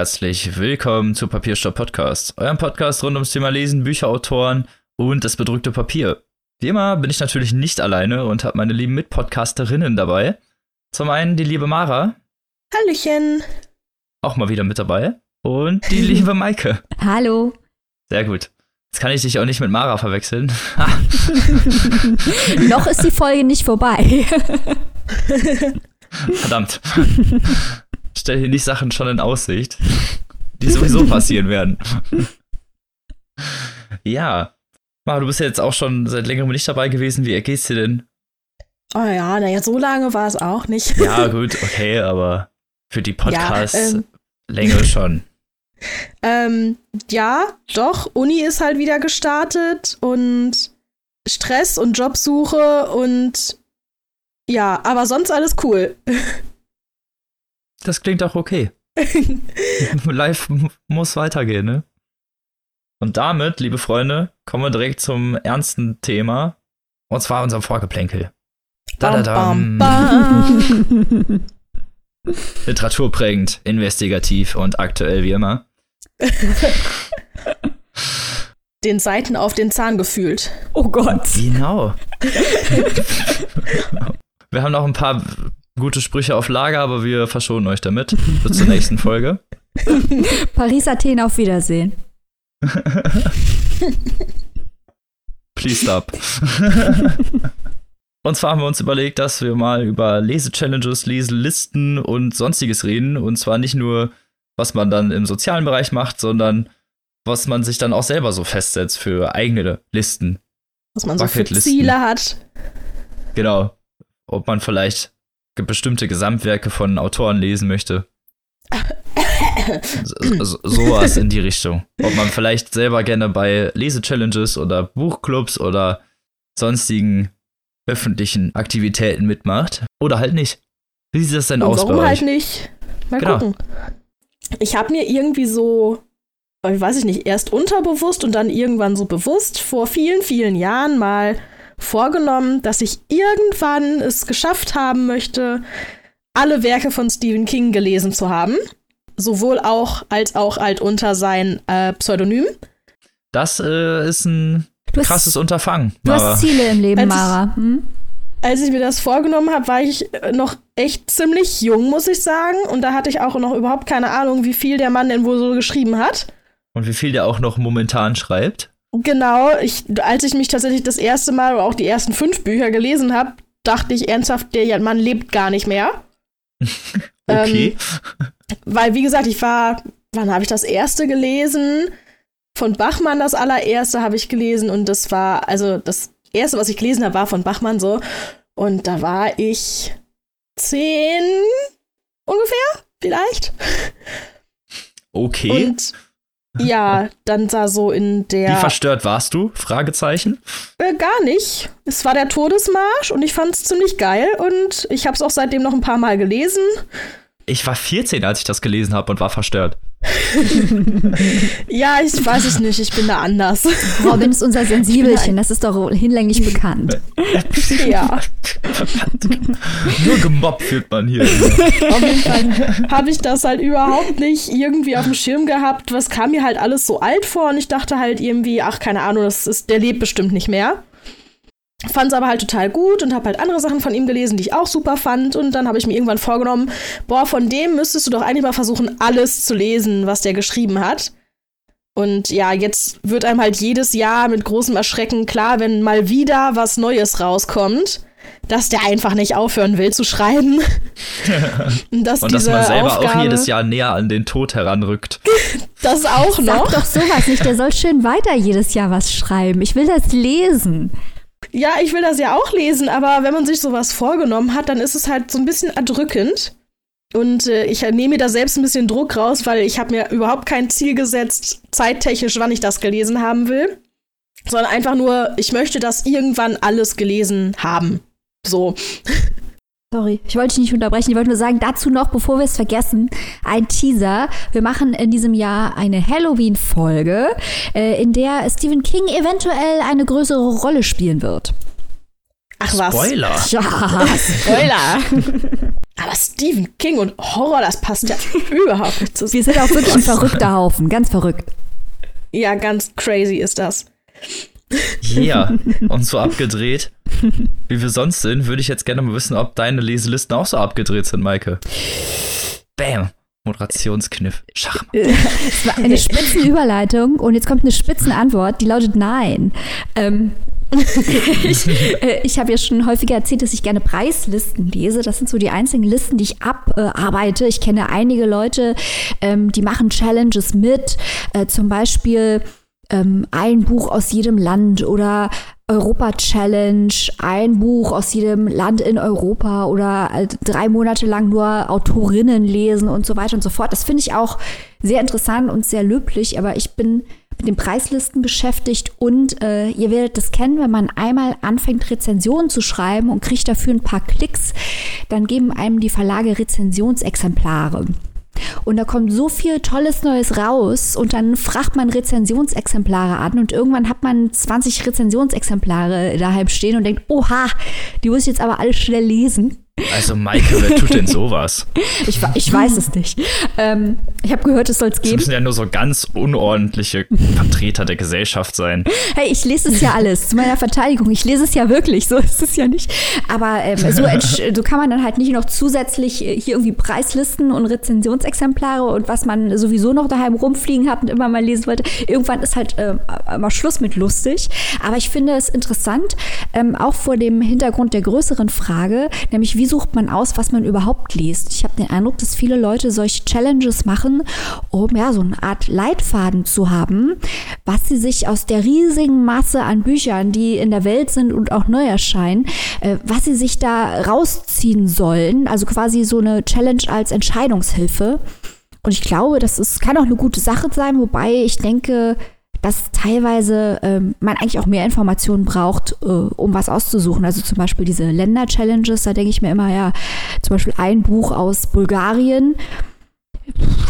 Herzlich willkommen zu Papierstopp Podcast, eurem Podcast rund ums Thema Lesen, Bücherautoren und das bedrückte Papier. Wie immer bin ich natürlich nicht alleine und habe meine lieben Mitpodcasterinnen dabei. Zum einen die liebe Mara. Hallöchen. Auch mal wieder mit dabei. Und die liebe Maike. Hallo. Sehr gut. Jetzt kann ich dich auch nicht mit Mara verwechseln. Noch ist die Folge nicht vorbei. Verdammt stell hier nicht Sachen schon in Aussicht, die sowieso passieren werden. ja. Mara, du bist ja jetzt auch schon seit längerem nicht dabei gewesen. Wie ergeht's dir denn? Oh ja, naja, so lange war es auch nicht. ja, gut, okay, aber für die Podcast-Länge ja, ähm, schon. Ähm, ja, doch, Uni ist halt wieder gestartet und Stress und Jobsuche und ja, aber sonst alles cool. Das klingt auch okay. Live muss weitergehen, ne? Und damit, liebe Freunde, kommen wir direkt zum ernsten Thema. Und zwar unserem Vorgeplänkel. Da, da, da. Literaturprägend, investigativ und aktuell wie immer. Den Seiten auf den Zahn gefühlt. Oh Gott. Genau. wir haben noch ein paar gute Sprüche auf Lager, aber wir verschonen euch damit. Bis zur nächsten Folge. Paris, Athen, auf Wiedersehen. Please stop. und zwar haben wir uns überlegt, dass wir mal über Lese-Challenges, Leselisten und sonstiges reden. Und zwar nicht nur, was man dann im sozialen Bereich macht, sondern was man sich dann auch selber so festsetzt für eigene Listen. Was man so für Ziele hat. Genau. Ob man vielleicht bestimmte Gesamtwerke von Autoren lesen möchte. so, so, sowas in die Richtung. Ob man vielleicht selber gerne bei Lese-Challenges oder Buchclubs oder sonstigen öffentlichen Aktivitäten mitmacht oder halt nicht. Wie sieht das denn Und aus warum bei euch? halt nicht? Mal genau. gucken. Ich habe mir irgendwie so, weiß ich nicht, erst unterbewusst und dann irgendwann so bewusst vor vielen, vielen Jahren mal vorgenommen, dass ich irgendwann es geschafft haben möchte, alle Werke von Stephen King gelesen zu haben. Sowohl auch als auch halt unter sein äh, Pseudonym. Das äh, ist ein hast, krasses Unterfangen. Du hast Ziele im Leben, als Mara. Hm? Ich, als ich mir das vorgenommen habe, war ich noch echt ziemlich jung, muss ich sagen. Und da hatte ich auch noch überhaupt keine Ahnung, wie viel der Mann denn wohl so geschrieben hat. Und wie viel der auch noch momentan schreibt. Genau, ich, als ich mich tatsächlich das erste Mal oder auch die ersten fünf Bücher gelesen habe, dachte ich ernsthaft, der Mann lebt gar nicht mehr. okay. Ähm, weil, wie gesagt, ich war, wann habe ich das erste gelesen? Von Bachmann das allererste habe ich gelesen und das war, also das erste, was ich gelesen habe, war von Bachmann so. Und da war ich zehn ungefähr, vielleicht. Okay. Und ja, dann sah so in der. Wie verstört warst du? Fragezeichen. Äh, gar nicht. Es war der Todesmarsch und ich fand es ziemlich geil und ich habe es auch seitdem noch ein paar Mal gelesen. Ich war 14, als ich das gelesen habe und war verstört. ja, ich weiß es nicht, ich bin da anders. Robin ist unser Sensibelchen, das ist doch hinlänglich bekannt. ja. Nur gemobbt führt man hier. Auf jeden Fall habe ich das halt überhaupt nicht irgendwie auf dem Schirm gehabt. Was kam mir halt alles so alt vor und ich dachte halt irgendwie, ach, keine Ahnung, das ist, der lebt bestimmt nicht mehr. Fand es aber halt total gut und habe halt andere Sachen von ihm gelesen, die ich auch super fand. Und dann habe ich mir irgendwann vorgenommen, boah, von dem müsstest du doch eigentlich mal versuchen, alles zu lesen, was der geschrieben hat. Und ja, jetzt wird einem halt jedes Jahr mit großem Erschrecken klar, wenn mal wieder was Neues rauskommt, dass der einfach nicht aufhören will zu schreiben. und dass, und dass man selber Aufgabe, auch jedes Jahr näher an den Tod heranrückt. das auch noch. Sag doch sowas nicht, der soll schön weiter jedes Jahr was schreiben. Ich will das lesen. Ja, ich will das ja auch lesen, aber wenn man sich sowas vorgenommen hat, dann ist es halt so ein bisschen erdrückend. Und äh, ich nehme mir da selbst ein bisschen Druck raus, weil ich habe mir überhaupt kein Ziel gesetzt, zeittechnisch, wann ich das gelesen haben will. Sondern einfach nur, ich möchte das irgendwann alles gelesen haben. So. Sorry, ich wollte dich nicht unterbrechen. Ich wollte nur sagen, dazu noch, bevor wir es vergessen, ein Teaser. Wir machen in diesem Jahr eine Halloween-Folge, äh, in der Stephen King eventuell eine größere Rolle spielen wird. Ach was. Spoiler. Ja, Spoiler. Aber Stephen King und Horror, das passt ja überhaupt nicht zusammen. Wir sind auch wirklich ein verrückter Haufen, ganz verrückt. Ja, ganz crazy ist das. Ja, und so abgedreht, wie wir sonst sind, würde ich jetzt gerne mal wissen, ob deine Leselisten auch so abgedreht sind, Maike. Bam. Moderationskniff. Schach. Es war eine Spitzenüberleitung und jetzt kommt eine Spitzenantwort, die lautet Nein. Ähm, ich äh, ich habe ja schon häufiger erzählt, dass ich gerne Preislisten lese. Das sind so die einzigen Listen, die ich abarbeite. Ich kenne einige Leute, ähm, die machen Challenges mit. Äh, zum Beispiel ähm, ein Buch aus jedem Land oder Europa Challenge, ein Buch aus jedem Land in Europa oder äh, drei Monate lang nur Autorinnen lesen und so weiter und so fort. Das finde ich auch sehr interessant und sehr löblich, aber ich bin mit den Preislisten beschäftigt und äh, ihr werdet das kennen, wenn man einmal anfängt, Rezensionen zu schreiben und kriegt dafür ein paar Klicks, dann geben einem die Verlage Rezensionsexemplare. Und da kommt so viel tolles Neues raus und dann fragt man Rezensionsexemplare an und irgendwann hat man 20 Rezensionsexemplare daheim stehen und denkt, oha, die muss ich jetzt aber alle schnell lesen. Also Maike, wer tut denn sowas? Ich, ich weiß es nicht. Ähm, ich habe gehört, es soll es geben. müssen ja nur so ganz unordentliche Vertreter der Gesellschaft sein. Hey, ich lese es ja alles zu meiner Verteidigung. Ich lese es ja wirklich, so ist es ja nicht. Aber ähm, so, so kann man dann halt nicht noch zusätzlich äh, hier irgendwie Preislisten und Rezensionsexemplare und was man sowieso noch daheim rumfliegen hat und immer mal lesen wollte. Irgendwann ist halt äh, mal Schluss mit lustig. Aber ich finde es interessant, ähm, auch vor dem Hintergrund der größeren Frage, nämlich wie sucht man aus, was man überhaupt liest. Ich habe den Eindruck, dass viele Leute solche Challenges machen, um ja so eine Art Leitfaden zu haben, was sie sich aus der riesigen Masse an Büchern, die in der Welt sind und auch neu erscheinen, äh, was sie sich da rausziehen sollen. Also quasi so eine Challenge als Entscheidungshilfe. Und ich glaube, das ist, kann auch eine gute Sache sein, wobei ich denke, dass teilweise ähm, man eigentlich auch mehr Informationen braucht, äh, um was auszusuchen. Also zum Beispiel diese Länder-Challenges, da denke ich mir immer, ja, zum Beispiel ein Buch aus Bulgarien.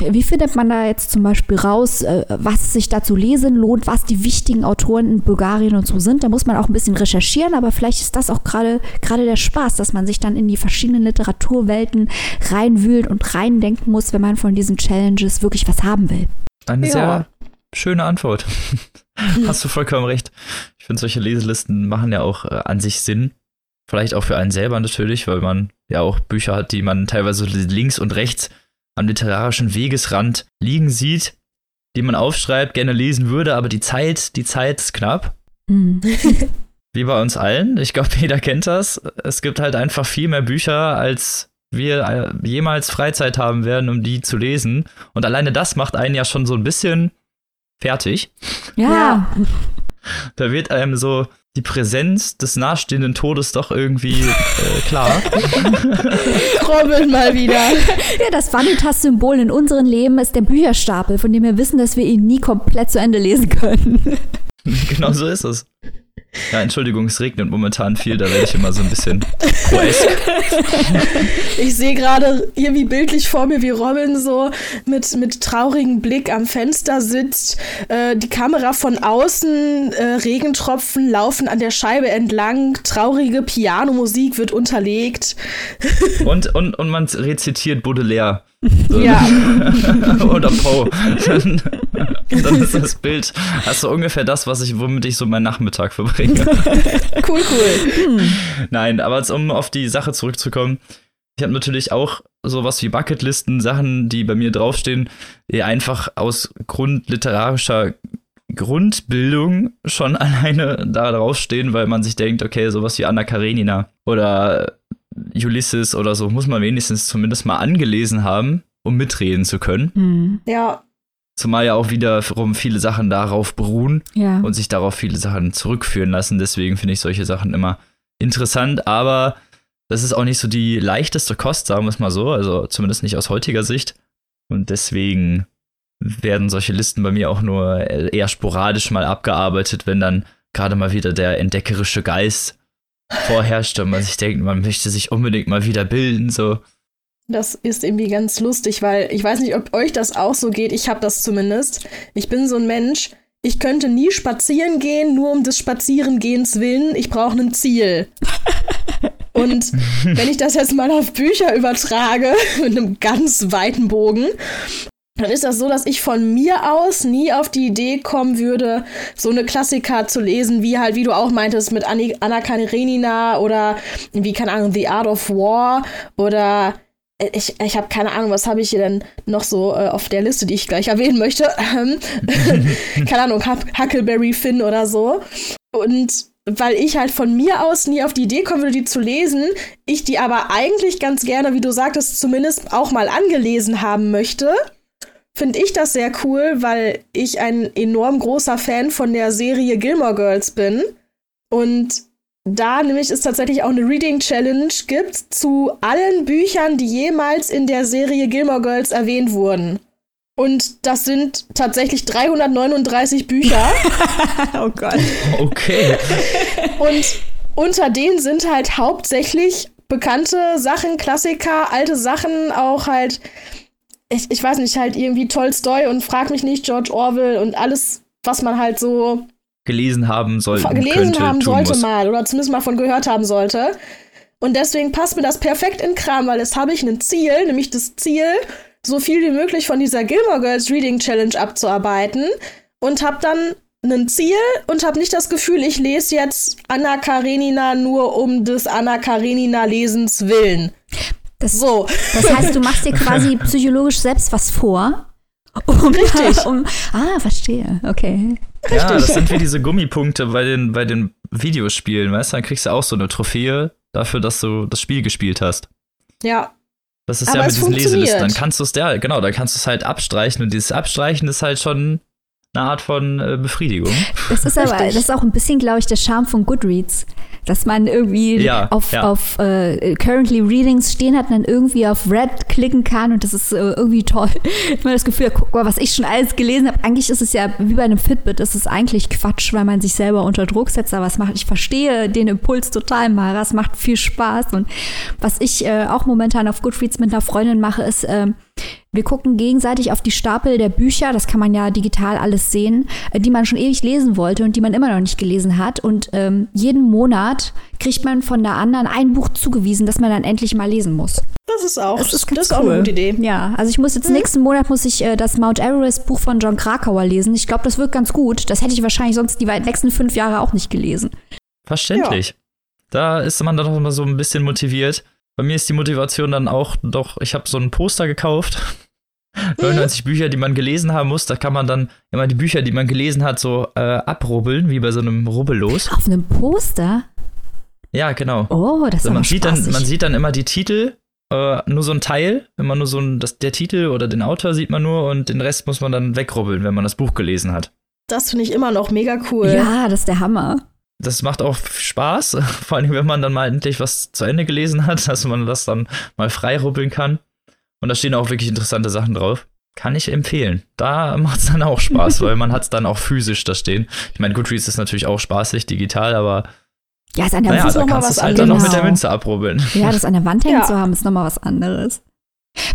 Wie findet man da jetzt zum Beispiel raus, äh, was sich da zu lesen lohnt, was die wichtigen Autoren in Bulgarien und so sind? Da muss man auch ein bisschen recherchieren, aber vielleicht ist das auch gerade gerade der Spaß, dass man sich dann in die verschiedenen Literaturwelten reinwühlt und reindenken muss, wenn man von diesen Challenges wirklich was haben will. Eine Ja. sehr schöne Antwort. Hast du vollkommen recht. Ich finde, solche Leselisten machen ja auch äh, an sich Sinn. Vielleicht auch für einen selber natürlich, weil man ja auch Bücher hat, die man teilweise links und rechts am literarischen Wegesrand liegen sieht, die man aufschreibt, gerne lesen würde, aber die Zeit, die Zeit ist knapp. Hm. Wie bei uns allen. Ich glaube, jeder kennt das. Es gibt halt einfach viel mehr Bücher, als wir äh, jemals Freizeit haben werden, um die zu lesen. Und alleine das macht einen ja schon so ein bisschen fertig. Ja, Ja. Da wird einem so die Präsenz des nahestehenden Todes doch irgendwie äh, klar. Robin mal wieder. Ja, das Vanitas-Symbol in unserem Leben ist der Bücherstapel, von dem wir wissen, dass wir ihn nie komplett zu Ende lesen können. genau so ist es. Ja, Entschuldigung, es regnet momentan viel, da werde ich immer so ein bisschen. Ich sehe gerade irgendwie bildlich vor mir, wie Robin so mit, mit traurigem Blick am Fenster sitzt. Äh, die Kamera von außen, äh, Regentropfen laufen an der Scheibe entlang, traurige Pianomusik wird unterlegt. Und, und, und man rezitiert Baudelaire. So, Ja. Oder Poe. Dann, dann ist das Bild, hast du ungefähr das, was ich, womit ich so meinen Nachmittag verbringe. Cool, cool. Nein, aber jetzt, um auf die Sache zurückzukommen, ich habe natürlich auch sowas wie Bucketlisten, Sachen, die bei mir draufstehen, die einfach aus Grund literarischer Grundbildung schon alleine da draufstehen, weil man sich denkt, okay, sowas wie Anna Karenina oder Ulysses oder so muss man wenigstens zumindest mal angelesen haben, um mitreden zu können. Hm. Ja, Zumal ja auch wiederum viele Sachen darauf beruhen Ja. und sich darauf viele Sachen zurückführen lassen. Deswegen finde ich solche Sachen immer interessant, aber das ist auch nicht so die leichteste Kost, sagen wir es mal so, also zumindest nicht aus heutiger Sicht. Und deswegen werden solche Listen bei mir auch nur eher sporadisch mal abgearbeitet, wenn dann gerade mal wieder der entdeckerische Geist vorherrscht und man sich denkt, man möchte sich unbedingt mal wieder bilden, so. Das ist irgendwie ganz lustig, weil ich weiß nicht, ob euch das auch so geht. Ich habe das zumindest. Ich bin so ein Mensch. Ich könnte nie spazieren gehen, nur um des Spazierengehens willen. Ich brauche ein Ziel. Und wenn ich das jetzt mal auf Bücher übertrage, mit einem ganz weiten Bogen, dann ist das so, dass ich von mir aus nie auf die Idee kommen würde, so eine Klassiker zu lesen, wie halt, wie du auch meintest, mit Anna Karenina oder wie, keine Ahnung, The Art of War oder ich, ich habe keine Ahnung, was habe ich hier denn noch so äh, auf der Liste, die ich gleich erwähnen möchte. Ähm, keine Ahnung, Huckleberry Finn oder so. Und weil ich halt von mir aus nie auf die Idee kommen würde, die zu lesen, ich die aber eigentlich ganz gerne, wie du sagtest, zumindest auch mal angelesen haben möchte, finde ich das sehr cool, weil ich ein enorm großer Fan von der Serie Gilmore Girls bin. Und da nämlich es tatsächlich auch eine Reading Challenge gibt zu allen Büchern, die jemals in der Serie Gilmore Girls erwähnt wurden. Und das sind tatsächlich 339 Bücher. oh Gott. Okay. Und unter denen sind halt hauptsächlich bekannte Sachen, Klassiker, alte Sachen, auch halt, ich, ich weiß nicht, halt irgendwie Tolstoy und Frag mich nicht, George Orwell und alles, was man halt so gelesen haben sollte. Gelesen könnte, haben sollte muss. mal oder zumindest mal von gehört haben sollte. Und deswegen passt mir das perfekt in Kram, weil jetzt habe ich ein Ziel, nämlich das Ziel, so viel wie möglich von dieser Gilmore Girls Reading Challenge abzuarbeiten und habe dann ein Ziel und habe nicht das Gefühl, ich lese jetzt Anna Karenina nur um des Anna Karenina Lesens willen. Das, so. Das heißt, du machst dir quasi psychologisch selbst was vor um, Richtig. Um, ah, verstehe. Okay. Ja, das sind wie diese Gummipunkte bei den, bei den Videospielen, weißt du? Dann kriegst du auch so eine Trophäe dafür, dass du das Spiel gespielt hast. Ja. Das ist Aber ja mit diesen Leselisten. Dann kannst du es, ja, genau, dann kannst du es halt abstreichen und dieses Abstreichen ist halt schon eine Art von äh, Befriedigung. Das ist aber, das ist auch ein bisschen, glaube ich, der Charme von Goodreads dass man irgendwie ja, auf, ja. auf äh, Currently Readings stehen hat und dann irgendwie auf Red klicken kann und das ist äh, irgendwie toll. Ich habe das Gefühl, guck mal, was ich schon alles gelesen habe. Eigentlich ist es ja wie bei einem Fitbit, das ist eigentlich Quatsch, weil man sich selber unter Druck setzt, aber es macht, ich verstehe den Impuls total, Mara, es macht viel Spaß und was ich äh, auch momentan auf Goodreads mit einer Freundin mache, ist, äh, wir gucken gegenseitig auf die Stapel der Bücher, das kann man ja digital alles sehen, äh, die man schon ewig lesen wollte und die man immer noch nicht gelesen hat. Und ähm, jeden Monat kriegt man von der anderen ein Buch zugewiesen, das man dann endlich mal lesen muss. Das ist auch, das ist, das ist cool. auch eine gute Idee. Ja, also ich muss jetzt mhm. nächsten Monat muss ich äh, das Mount Everest Buch von John Krakauer lesen. Ich glaube, das wird ganz gut. Das hätte ich wahrscheinlich sonst die nächsten fünf Jahre auch nicht gelesen. Verständlich. Ja. Da ist man dann noch immer so ein bisschen motiviert. Bei mir ist die Motivation dann auch doch, ich habe so ein Poster gekauft. 99 mhm. Bücher, die man gelesen haben muss, da kann man dann immer die Bücher, die man gelesen hat, so äh, abrubbeln, wie bei so einem Rubbellos. Auf einem Poster? Ja, genau. Oh, das ist also man sieht dann Man sieht dann immer die Titel, äh, nur so ein Teil, wenn man nur so ein, das, der Titel oder den Autor sieht man nur und den Rest muss man dann wegrubbeln, wenn man das Buch gelesen hat. Das finde ich immer noch mega cool. Ja, das ist der Hammer das macht auch Spaß, vor allem wenn man dann mal endlich was zu Ende gelesen hat, dass man das dann mal frei rubbeln kann. Und da stehen auch wirklich interessante Sachen drauf. Kann ich empfehlen. Da macht es dann auch Spaß, weil man hat es dann auch physisch da stehen. Ich meine, Goodreads ist natürlich auch spaßig digital, aber ja, ist an der naja, Wand da kannst du es halt dann noch mit der Münze abrubbeln. Ja, das an der Wand hängen ja. zu haben, ist nochmal was anderes.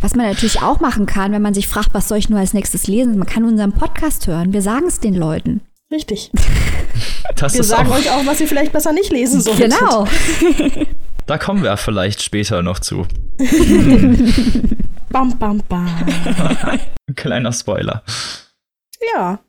Was man natürlich auch machen kann, wenn man sich fragt, was soll ich nur als nächstes lesen, man kann unseren Podcast hören. Wir sagen es den Leuten. Richtig. wir sagen euch auch, was ihr vielleicht besser nicht lesen solltet. Genau. Da kommen wir vielleicht später noch zu. bam, bam, bam. Kleiner Spoiler. Ja.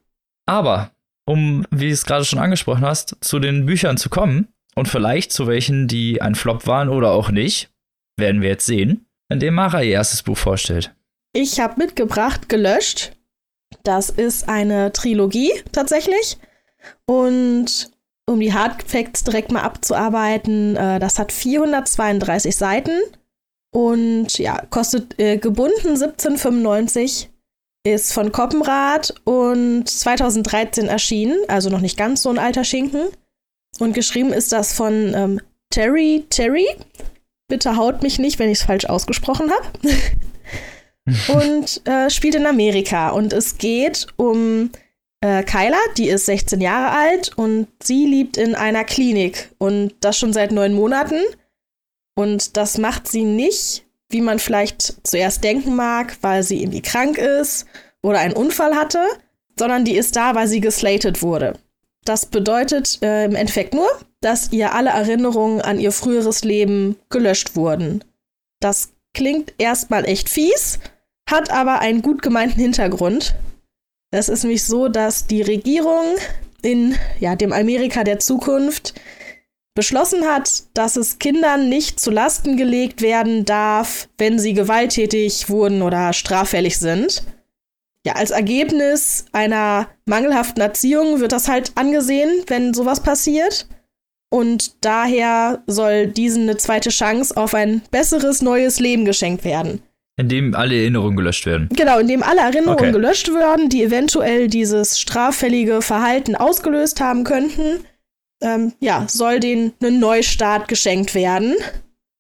Aber, um, wie du es gerade schon angesprochen hast, zu den Büchern zu kommen und vielleicht zu welchen, die ein Flop waren oder auch nicht, werden wir jetzt sehen, indem Mara ihr erstes Buch vorstellt. Ich habe mitgebracht, gelöscht, das ist eine Trilogie tatsächlich. Und um die Hard Facts direkt mal abzuarbeiten, äh, das hat 432 Seiten und ja, kostet äh, gebunden 1795, ist von Koppenrad und 2013 erschienen, also noch nicht ganz so ein alter Schinken. Und geschrieben ist das von ähm, Terry Terry. Bitte haut mich nicht, wenn ich es falsch ausgesprochen habe. und äh, spielt in Amerika. Und es geht um äh, Kyla, die ist 16 Jahre alt und sie liebt in einer Klinik und das schon seit neun Monaten. Und das macht sie nicht, wie man vielleicht zuerst denken mag, weil sie irgendwie krank ist oder einen Unfall hatte, sondern die ist da, weil sie geslatet wurde. das bedeutet äh, im Endeffekt nur, dass ihr alle Erinnerungen an ihr früheres Leben gelöscht wurden. Das klingt erstmal echt fies, hat aber einen gut gemeinten Hintergrund. Es ist nämlich so, dass die Regierung in ja, dem Amerika der Zukunft beschlossen hat, dass es Kindern nicht zu Lasten gelegt werden darf, wenn sie gewalttätig wurden oder straffällig sind. Ja, als Ergebnis einer mangelhaften Erziehung wird das halt angesehen, wenn sowas passiert. Und daher soll diesen eine zweite Chance auf ein besseres neues Leben geschenkt werden. Indem alle Erinnerungen gelöscht werden. Genau, indem alle Erinnerungen Okay. gelöscht werden, die eventuell dieses straffällige Verhalten ausgelöst haben könnten. Ähm, ja, soll denen ein Neustart geschenkt werden.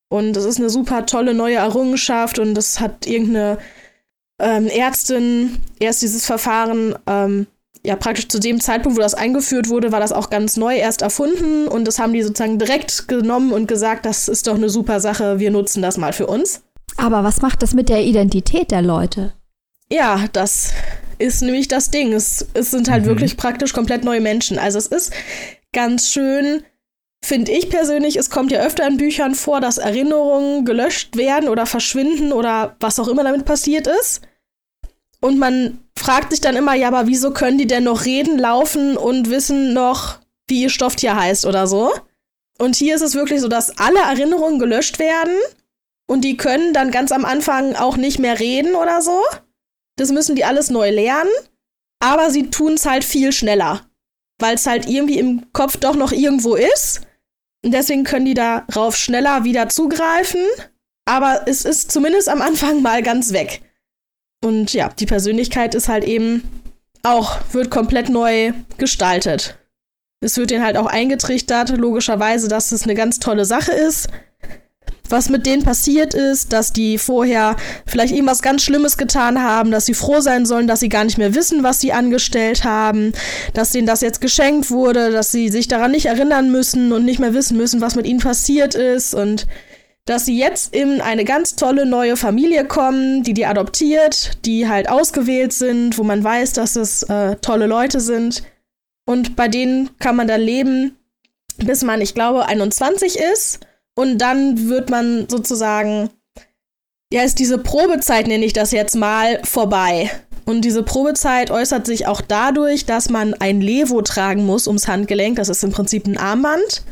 Und das ist eine super tolle neue Errungenschaft und das hat irgendeine ähm, Ärztin erst dieses Verfahren, ähm, ja, praktisch zu dem Zeitpunkt, wo das eingeführt wurde, war das auch ganz neu erst erfunden und das haben die sozusagen direkt genommen und gesagt, das ist doch eine super Sache, wir nutzen das mal für uns. Aber was macht das mit der Identität der Leute? Ja, das ist nämlich das Ding. Es, es sind halt Mhm. wirklich praktisch komplett neue Menschen. Also es ist ganz schön, finde ich persönlich, es kommt ja öfter in Büchern vor, dass Erinnerungen gelöscht werden oder verschwinden oder was auch immer damit passiert ist. Und man fragt sich dann immer, ja, aber wieso können die denn noch reden, laufen und wissen noch, wie ihr Stofftier heißt oder so? Und hier ist es wirklich so, dass alle Erinnerungen gelöscht werden und die können dann ganz am Anfang auch nicht mehr reden oder so. Das müssen die alles neu lernen, aber sie tun es halt viel schneller, weil es halt irgendwie im Kopf doch noch irgendwo ist. Und deswegen können die darauf schneller wieder zugreifen, aber es ist zumindest am Anfang mal ganz weg. Und ja, die Persönlichkeit ist halt eben auch, wird komplett neu gestaltet. Es wird denen halt auch eingetrichtert, logischerweise, dass es eine ganz tolle Sache ist. Was mit denen passiert ist, dass die vorher vielleicht irgendwas ganz Schlimmes getan haben, dass sie froh sein sollen, dass sie gar nicht mehr wissen, was sie angestellt haben, dass denen das jetzt geschenkt wurde, dass sie sich daran nicht erinnern müssen und nicht mehr wissen müssen, was mit ihnen passiert ist und dass sie jetzt in eine ganz tolle neue Familie kommen, die die adoptiert, die halt ausgewählt sind, wo man weiß, dass es äh, tolle Leute sind. Und bei denen kann man dann leben, bis man, ich glaube, 21 ist. Und dann wird man sozusagen, ja, ist diese Probezeit, nenne ich das jetzt mal, vorbei. Und diese Probezeit äußert sich auch dadurch, dass man ein Levo tragen muss ums Handgelenk. Das ist im Prinzip ein Armband.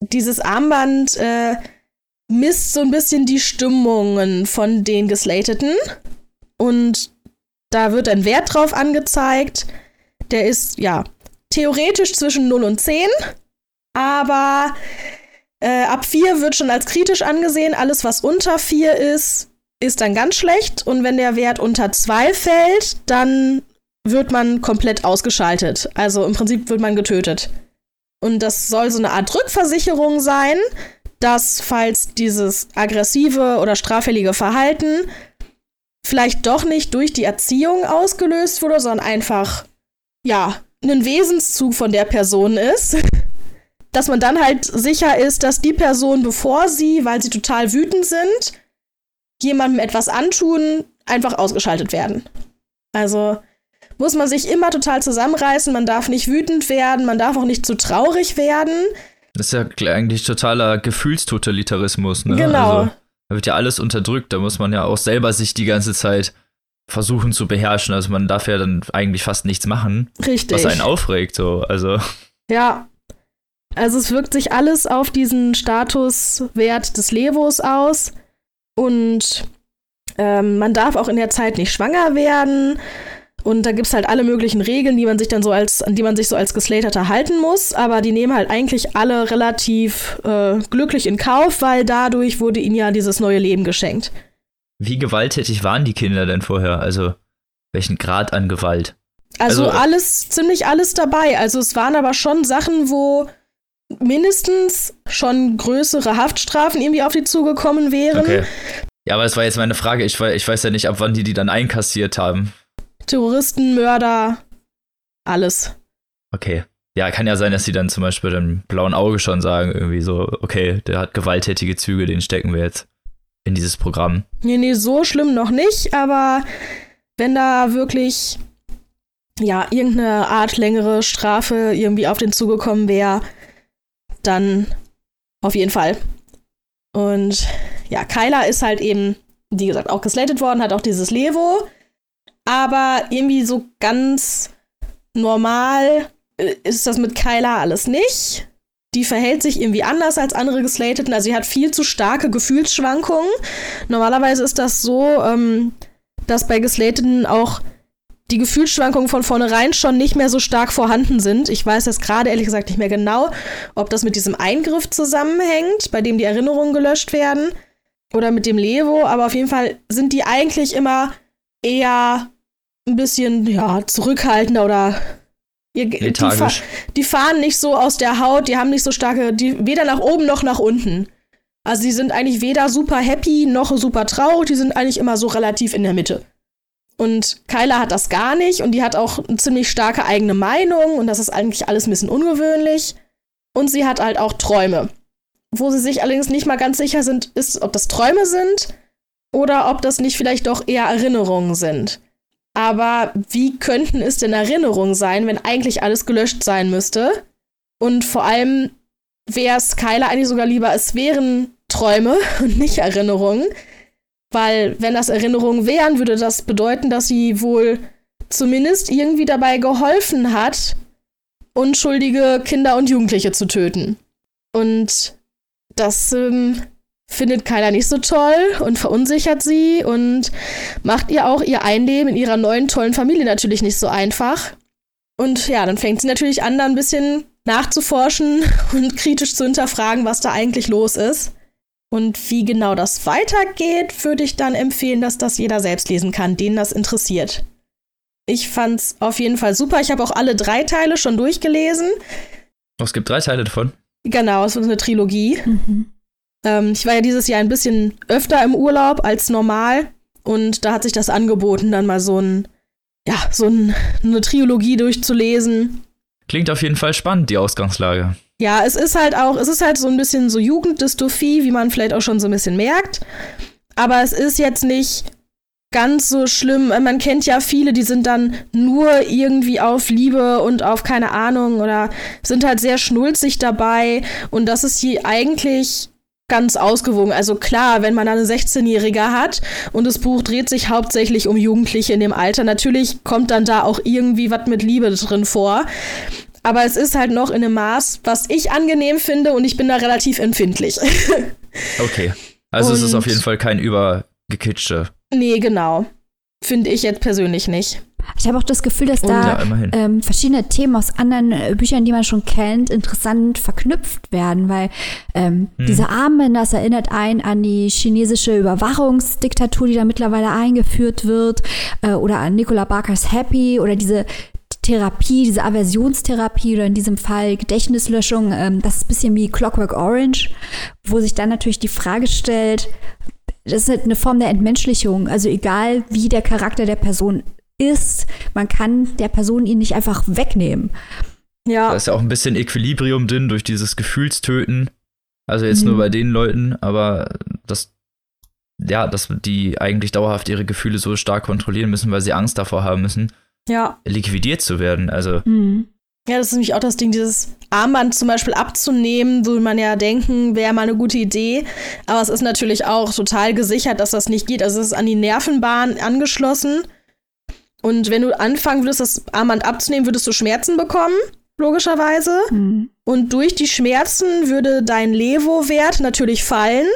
Dieses Armband äh, misst so ein bisschen die Stimmungen von den Geslateten. Und da wird ein Wert drauf angezeigt. Der ist, ja, theoretisch zwischen 0 und 10. Aber äh, ab 4 wird schon als kritisch angesehen. Alles, was unter 4 ist, ist dann ganz schlecht. Und wenn der Wert unter 2 fällt, dann wird man komplett ausgeschaltet. Also im Prinzip wird man getötet. Und das soll so eine Art Rückversicherung sein, dass falls dieses aggressive oder straffällige Verhalten vielleicht doch nicht durch die Erziehung ausgelöst wurde, sondern einfach, ja, ein Wesenszug von der Person ist, dass man dann halt sicher ist, dass die Person, bevor sie, weil sie total wütend sind, jemandem etwas antun, einfach ausgeschaltet werden. Also muss man sich immer total zusammenreißen, man darf nicht wütend werden, man darf auch nicht zu traurig werden. Das ist ja eigentlich totaler Gefühlstotalitarismus, ne? Genau. Also, da wird ja alles unterdrückt, da muss man ja auch selber sich die ganze Zeit versuchen zu beherrschen. Also man darf ja dann eigentlich fast nichts machen, Richtig. was einen aufregt. So. Also Ja. Also es wirkt sich alles auf diesen Statuswert des Levos aus. Und ähm, man darf auch in der Zeit nicht schwanger werden. Und da gibt es halt alle möglichen Regeln, die man sich dann so als, an die man sich so als Geslaterter halten muss. Aber die nehmen halt eigentlich alle relativ äh, glücklich in Kauf, weil dadurch wurde ihnen ja dieses neue Leben geschenkt. wie gewalttätig waren die Kinder denn vorher? Also welchen Grad an Gewalt? Also, Also, äh, alles, ziemlich alles dabei. Also es waren aber schon Sachen, wo mindestens schon größere Haftstrafen irgendwie auf die zugekommen wären. Okay. Ja, aber das war jetzt meine Frage. Ich, ich weiß ja nicht, ab wann die die dann einkassiert haben. Terroristen, Mörder, alles. Okay. Ja, kann ja sein, dass sie dann zum Beispiel im blauen Auge schon sagen, irgendwie so, okay, der hat gewalttätige Züge, den stecken wir jetzt in dieses Programm. Nee, nee, so schlimm noch nicht, aber wenn da wirklich ja, irgendeine Art längere Strafe irgendwie auf den zugekommen wäre, dann auf jeden Fall. Und ja, Kyla ist halt eben, wie gesagt, auch geslatet worden, hat auch dieses Levo. Aber irgendwie so ganz normal äh, ist das mit Kyla alles nicht. Die verhält sich irgendwie anders als andere Geslateten. Also sie hat viel zu starke Gefühlsschwankungen. Normalerweise ist das so, ähm, dass bei Geslateten auch die Gefühlsschwankungen von vornherein schon nicht mehr so stark vorhanden sind. Ich weiß jetzt gerade ehrlich gesagt nicht mehr genau, ob das mit diesem Eingriff zusammenhängt, bei dem die Erinnerungen gelöscht werden, oder mit dem Levo, aber auf jeden Fall sind die eigentlich immer eher ein bisschen ja, zurückhaltender oder die, fahr, die, fahren nicht so aus der Haut, die haben nicht so starke, die weder nach oben noch nach unten. Also die sind eigentlich weder super happy noch super traurig, die sind eigentlich immer so relativ in der Mitte. Und Kyla hat das gar nicht und die hat auch eine ziemlich starke eigene Meinung und das ist eigentlich alles ein bisschen ungewöhnlich. Und sie hat halt auch Träume. Wo sie sich allerdings nicht mal ganz sicher sind, ist, ob das Träume sind oder ob das nicht vielleicht doch eher Erinnerungen sind. Aber wie könnten es denn Erinnerungen sein, wenn eigentlich alles gelöscht sein müsste? Und vor allem wäre es Kyla eigentlich sogar lieber, es wären Träume und nicht Erinnerungen. Weil, wenn das Erinnerungen wären, würde das bedeuten, dass sie wohl zumindest irgendwie dabei geholfen hat, unschuldige Kinder und Jugendliche zu töten. Und das ähm, findet keiner nicht so toll und verunsichert sie und macht ihr auch ihr Einleben in ihrer neuen tollen Familie natürlich nicht so einfach. Und ja, dann fängt sie natürlich an, da ein bisschen nachzuforschen und kritisch zu hinterfragen, was da eigentlich los ist. Und wie genau das weitergeht, würde ich dann empfehlen, dass das jeder selbst lesen kann, den das interessiert. Ich fand's auf jeden Fall super. Ich habe auch alle drei Teile schon durchgelesen. Oh, es gibt drei Teile davon. Genau, es ist eine Trilogie. Mhm. Ähm, ich war ja dieses Jahr ein bisschen öfter im Urlaub als normal und da hat sich das angeboten, dann mal so ein, ja, so ein, eine Trilogie durchzulesen. Klingt auf jeden Fall spannend, die Ausgangslage. Ja, es ist halt auch, es ist halt so ein bisschen so Jugenddystrophie, wie man vielleicht auch schon so ein bisschen merkt. Aber es ist jetzt nicht ganz so schlimm. Man kennt ja viele, die sind dann nur irgendwie auf Liebe und auf keine Ahnung oder sind halt sehr schnulzig dabei. Und das ist hier eigentlich ganz ausgewogen. Also klar, wenn man eine 16-Jährige hat und das Buch dreht sich hauptsächlich um Jugendliche in dem Alter, natürlich kommt dann da auch irgendwie was mit Liebe drin vor. Aber es ist halt noch in einem Maß, was ich angenehm finde und ich bin da relativ empfindlich. okay. Also und es ist auf jeden Fall kein übergekitschte. Nee, genau. Finde ich jetzt persönlich nicht. Ich habe auch das Gefühl, dass da ja, ähm, verschiedene Themen aus anderen äh, Büchern, die man schon kennt, interessant verknüpft werden, weil ähm, hm. diese Armbänder, das erinnert einen an die chinesische Überwachungsdiktatur, die da mittlerweile eingeführt wird, äh, oder an Nicola Barkers Happy oder diese Therapie, diese Aversionstherapie oder in diesem Fall Gedächtnislöschung, ähm, das ist ein bisschen wie Clockwork Orange, wo sich dann natürlich die Frage stellt, das ist halt eine Form der Entmenschlichung. Also egal, wie der Charakter der Person ist, man kann der Person ihn nicht einfach wegnehmen. Ja. Da ist ja auch ein bisschen Equilibrium drin durch dieses Gefühlstöten. Also jetzt mhm. nur bei den Leuten, aber das, ja, dass die eigentlich dauerhaft ihre Gefühle so stark kontrollieren müssen, weil sie Angst davor haben müssen, ja. liquidiert zu werden. Also. Mhm. Ja, das ist nämlich auch das Ding, dieses Armband zum Beispiel abzunehmen, würde man ja denken, wäre mal eine gute Idee. Aber es ist natürlich auch total gesichert, dass das nicht geht. Also es ist an die Nervenbahn angeschlossen. Und wenn du anfangen würdest, das Armband abzunehmen, würdest du Schmerzen bekommen, logischerweise. Mhm. Und durch die Schmerzen würde dein Levo-Wert natürlich fallen.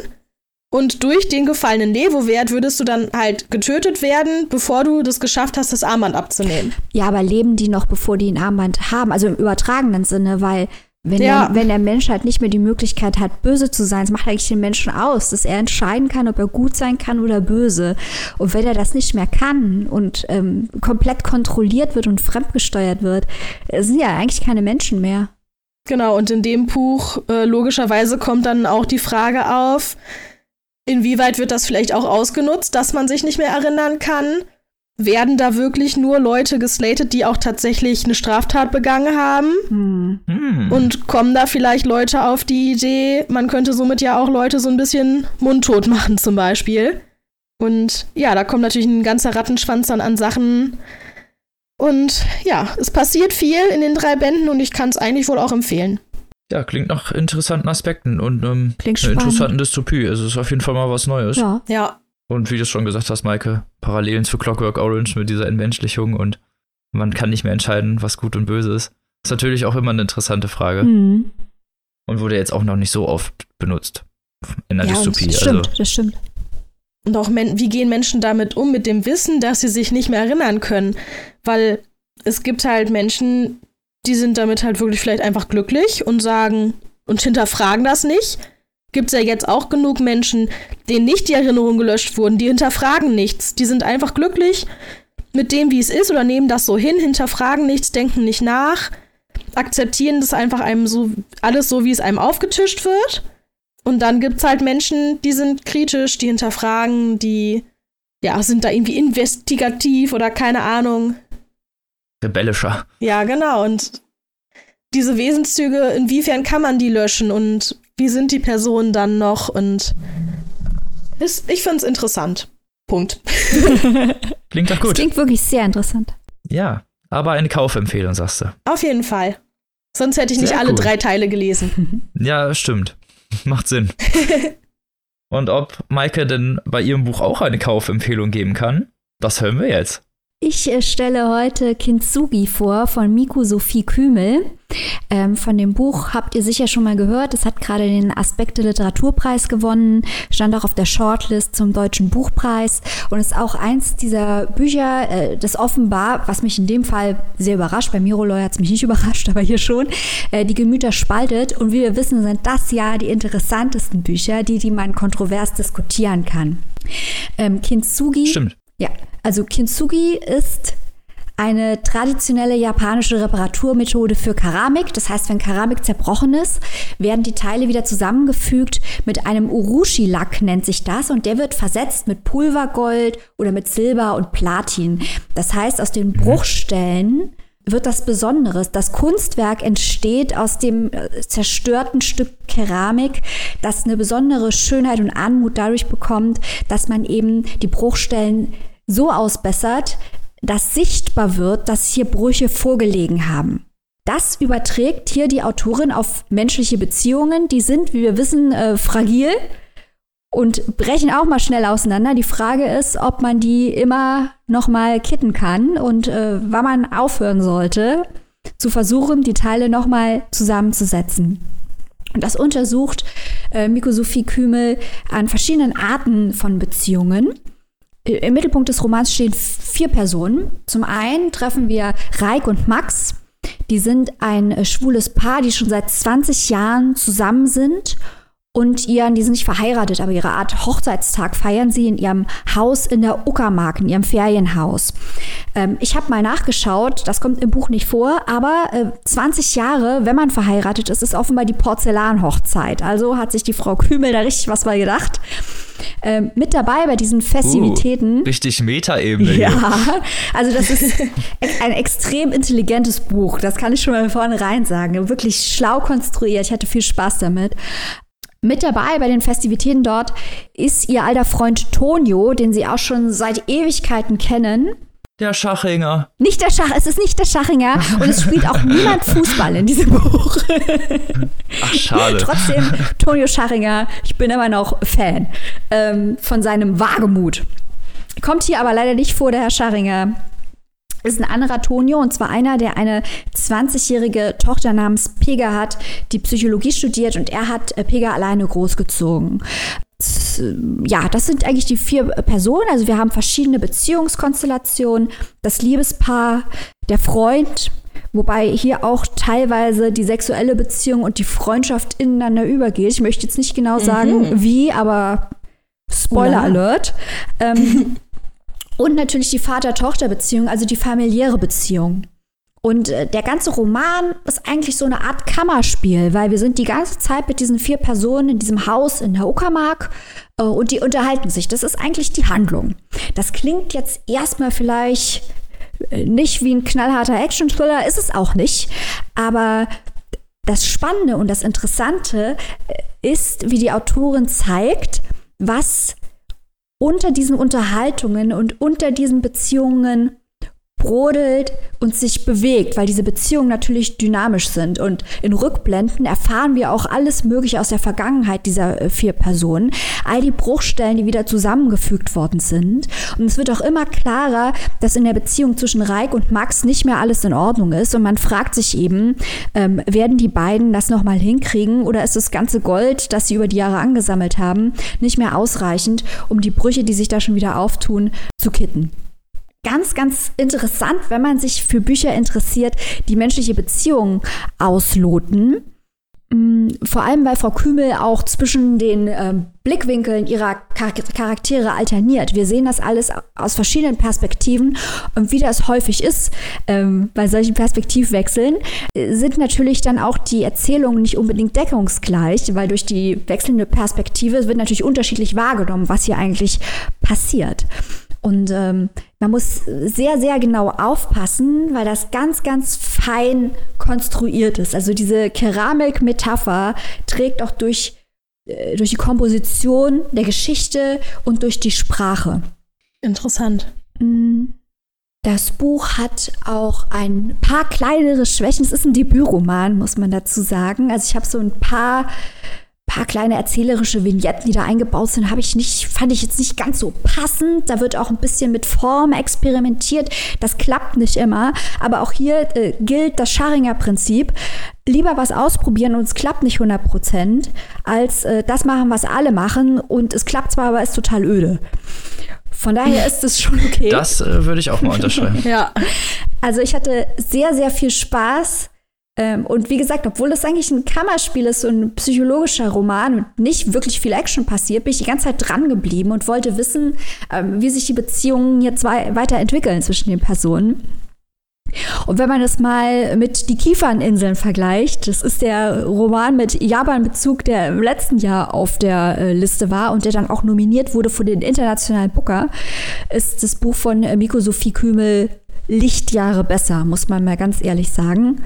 Und durch den gefallenen Levo-Wert würdest du dann halt getötet werden, bevor du das geschafft hast, das Armband abzunehmen. Ja, aber leben die noch, bevor die ein Armband haben? Also im übertragenen Sinne, weil wenn, ja. der, wenn der Mensch halt nicht mehr die Möglichkeit hat, böse zu sein, es macht eigentlich den Menschen aus, dass er entscheiden kann, ob er gut sein kann oder böse. Und wenn er das nicht mehr kann und ähm, komplett kontrolliert wird und fremdgesteuert wird, sind ja eigentlich keine Menschen mehr. Genau, und in dem Buch äh, logischerweise kommt dann auch die Frage auf, inwieweit wird das vielleicht auch ausgenutzt, dass man sich nicht mehr erinnern kann? werden da wirklich nur Leute geslatet, die auch tatsächlich eine Straftat begangen haben? Hm. Und kommen da vielleicht Leute auf die Idee, man könnte somit ja auch Leute so ein bisschen mundtot machen zum Beispiel. Und ja, da kommt natürlich ein ganzer Rattenschwanz dann an Sachen Und ja, es passiert viel in den drei Bänden und ich kann es eigentlich wohl auch empfehlen. Ja, klingt nach interessanten Aspekten und ähm, Klingt einer spannend. interessanten Dystopie. Also es ist auf jeden Fall mal was Neues. Ja. Ja, Und wie du schon gesagt hast, Maike, Parallelen zu Clockwork Orange mit dieser Entmenschlichung und man kann nicht mehr entscheiden, was gut und böse ist. Ist natürlich auch immer eine interessante Frage Mhm. und wurde jetzt auch noch nicht so oft benutzt in der Ja, und Dystopie. Das Also, stimmt, das stimmt. Und auch, wie gehen Menschen damit um, mit dem Wissen, dass sie sich nicht mehr erinnern können? Weil es gibt halt Menschen, die sind damit halt wirklich vielleicht einfach glücklich und sagen und hinterfragen das nicht. Gibt es ja jetzt auch genug Menschen, denen nicht die Erinnerungen gelöscht wurden, die hinterfragen nichts. Die sind einfach glücklich mit dem, wie es ist oder nehmen das so hin, hinterfragen nichts, denken nicht nach, akzeptieren das einfach einem so, alles so, wie es einem aufgetischt wird. Und dann gibt's halt Menschen, die sind kritisch, die hinterfragen, die ja, sind da irgendwie investigativ oder keine Ahnung. Rebellischer. Ja, genau. Und diese Wesenszüge, inwiefern kann man die löschen und wie sind die Personen dann noch? Und es, ich find's interessant. Punkt. Klingt doch Das gut. klingt wirklich sehr interessant. Ja, aber eine Kaufempfehlung, sagst du. Auf jeden Fall. Sonst hätte ich nicht Sehr alle cool. drei Teile gelesen. Ja, stimmt. Macht Sinn. Und ob Maike denn bei ihrem Buch auch eine Kaufempfehlung geben kann, das hören wir jetzt. Ich äh, stelle heute Kintsugi vor von Miku Sophie Kümel. Ähm, von dem Buch habt ihr sicher schon mal gehört. Es hat gerade den Aspekte Literaturpreis gewonnen, stand auch auf der Shortlist zum Deutschen Buchpreis und ist auch eins dieser Bücher, äh, das offenbar, was mich in dem Fall sehr überrascht, bei Miroloy hat es mich nicht überrascht, aber hier schon, äh, die Gemüter spaltet. Und wie wir wissen, sind das ja die interessantesten Bücher, die, die man kontrovers diskutieren kann. Ähm, Kintsugi Stimmt. Ja, also Kintsugi ist eine traditionelle japanische Reparaturmethode für Keramik. Das heißt, wenn Keramik zerbrochen ist, werden die Teile wieder zusammengefügt mit einem Urushi-Lack, nennt sich das. Und der wird versetzt mit Pulvergold oder mit Silber und Platin. Das heißt, aus den Bruchstellen wird das Besonderes. Das Kunstwerk entsteht aus dem äh, zerstörten Stück Keramik, das eine besondere Schönheit und Anmut dadurch bekommt, dass man eben die Bruchstellen so ausbessert, dass sichtbar wird, dass hier Brüche vorgelegen haben. Das überträgt hier die Autorin auf menschliche Beziehungen. Die sind, wie wir wissen, äh, fragil und brechen auch mal schnell auseinander. Die Frage ist, ob man die immer noch mal kitten kann und äh, wann man aufhören sollte, zu versuchen, die Teile noch mal zusammenzusetzen. Und das untersucht äh, Miko Kümel an verschiedenen Arten von Beziehungen. Im Mittelpunkt des Romans stehen vier Personen. Zum einen treffen wir Reik und Max. Die sind ein äh, schwules Paar, die schon seit 20 Jahren zusammen sind und ihren, die sind nicht verheiratet, aber ihre Art Hochzeitstag feiern sie in ihrem Haus in der Uckermark, in ihrem Ferienhaus. Ähm, ich habe mal nachgeschaut, das kommt im Buch nicht vor, aber äh, 20 Jahre, wenn man verheiratet ist, ist offenbar die Porzellanhochzeit. Also hat sich die Frau Kümel da richtig was bei gedacht. Ähm, mit dabei bei diesen Festivitäten. Uh, richtig Metaebene. hier. Ja, also das ist ein extrem intelligentes Buch. Das kann ich schon mal vornherein sagen. Wirklich schlau konstruiert. Ich hatte viel Spaß damit. Mit dabei bei den Festivitäten dort ist ihr alter Freund Tonio, den sie auch schon seit Ewigkeiten kennen. Der Schachinger. Nicht der Schach, es ist nicht der Schachinger und es spielt auch niemand Fußball in diesem Buch. Ach, schade. Trotzdem, Tonio Schachinger, ich bin immer noch Fan ähm, von seinem Wagemut. Kommt hier aber leider nicht vor, der Herr Scharinger. Ist ein anderer Tonio und zwar einer, der eine 20-jährige Tochter namens Pega hat, die Psychologie studiert und er hat äh, Pega alleine großgezogen. Ja, das sind eigentlich die vier Personen. Also wir haben verschiedene Beziehungskonstellationen. Das Liebespaar, der Freund, wobei hier auch teilweise die sexuelle Beziehung und die Freundschaft ineinander übergeht. Ich möchte jetzt nicht genau sagen, wie, aber Spoiler. Alert. Ähm, und natürlich die Vater-Tochter-Beziehung, also die familiäre Beziehung. Und äh, der ganze Roman ist eigentlich so eine Art Kammerspiel, weil wir sind die ganze Zeit mit diesen vier Personen in diesem Haus in der Uckermark äh, und die unterhalten sich. Das ist eigentlich die Handlung. Das klingt jetzt erstmal vielleicht äh, nicht wie ein knallharter Action-Thriller, ist es auch nicht. Aber das Spannende und das Interessante äh, ist, wie die Autorin zeigt, was unter diesen Unterhaltungen und unter diesen Beziehungen brodelt und sich bewegt, weil diese Beziehungen natürlich dynamisch sind. Und in Rückblenden erfahren wir auch alles Mögliche aus der Vergangenheit dieser äh, vier Personen. All die Bruchstellen, die wieder zusammengefügt worden sind. Und es wird auch immer klarer, dass in der Beziehung zwischen Reik und Max nicht mehr alles in Ordnung ist. Und man fragt sich eben, ähm, werden die beiden das nochmal hinkriegen oder ist das ganze Gold, das sie über die Jahre angesammelt haben, nicht mehr ausreichend, um die Brüche, die sich da schon wieder auftun, zu kitten? Ganz, ganz interessant, wenn man sich für Bücher interessiert, die menschliche Beziehungen ausloten. Mm, vor allem, weil Frau Kümel auch zwischen den ähm, Blickwinkeln ihrer Charaktere alterniert. Wir sehen das alles aus verschiedenen Perspektiven und wie das häufig ist ähm, bei solchen Perspektivwechseln, äh, sind natürlich dann auch die Erzählungen nicht unbedingt deckungsgleich, weil durch die wechselnde Perspektive wird natürlich unterschiedlich wahrgenommen, was hier eigentlich passiert. Und ähm, man muss sehr, sehr genau aufpassen, weil das ganz, ganz fein konstruiert ist. Also diese Keramik-Metapher trägt auch durch, äh, durch die Komposition der Geschichte und durch die Sprache. Interessant. Mm. Das Buch hat auch ein paar kleinere Schwächen. Es ist ein Debütroman, muss man dazu sagen. Also ich habe so ein paar paar kleine erzählerische Vignetten, die da eingebaut sind, habe ich nicht, fand ich jetzt nicht ganz so passend. Da wird auch ein bisschen mit Form experimentiert. Das klappt nicht immer. Aber auch hier äh, gilt das Scharinger Prinzip. Lieber was ausprobieren und es klappt nicht 100 Prozent, als äh, das machen, was alle machen und es klappt zwar, aber ist total öde. Von daher ist es schon okay. Das äh, würde ich auch mal unterschreiben. ja. Also ich hatte sehr, sehr viel Spaß ähm, und wie gesagt, obwohl das eigentlich ein Kammerspiel ist, so ein psychologischer Roman und nicht wirklich viel Action passiert, bin ich die ganze Zeit dran geblieben und wollte wissen, ähm, wie sich die Beziehungen jetzt weiterentwickeln zwischen den Personen. Und wenn man das mal mit Die Kieferninseln vergleicht, das ist der Roman mit Japan-Bezug, der im letzten Jahr auf der äh, Liste war und der dann auch nominiert wurde für den internationalen Booker, ist das Buch von äh, Miko Sophie Kümel Lichtjahre besser, muss man mal ganz ehrlich sagen.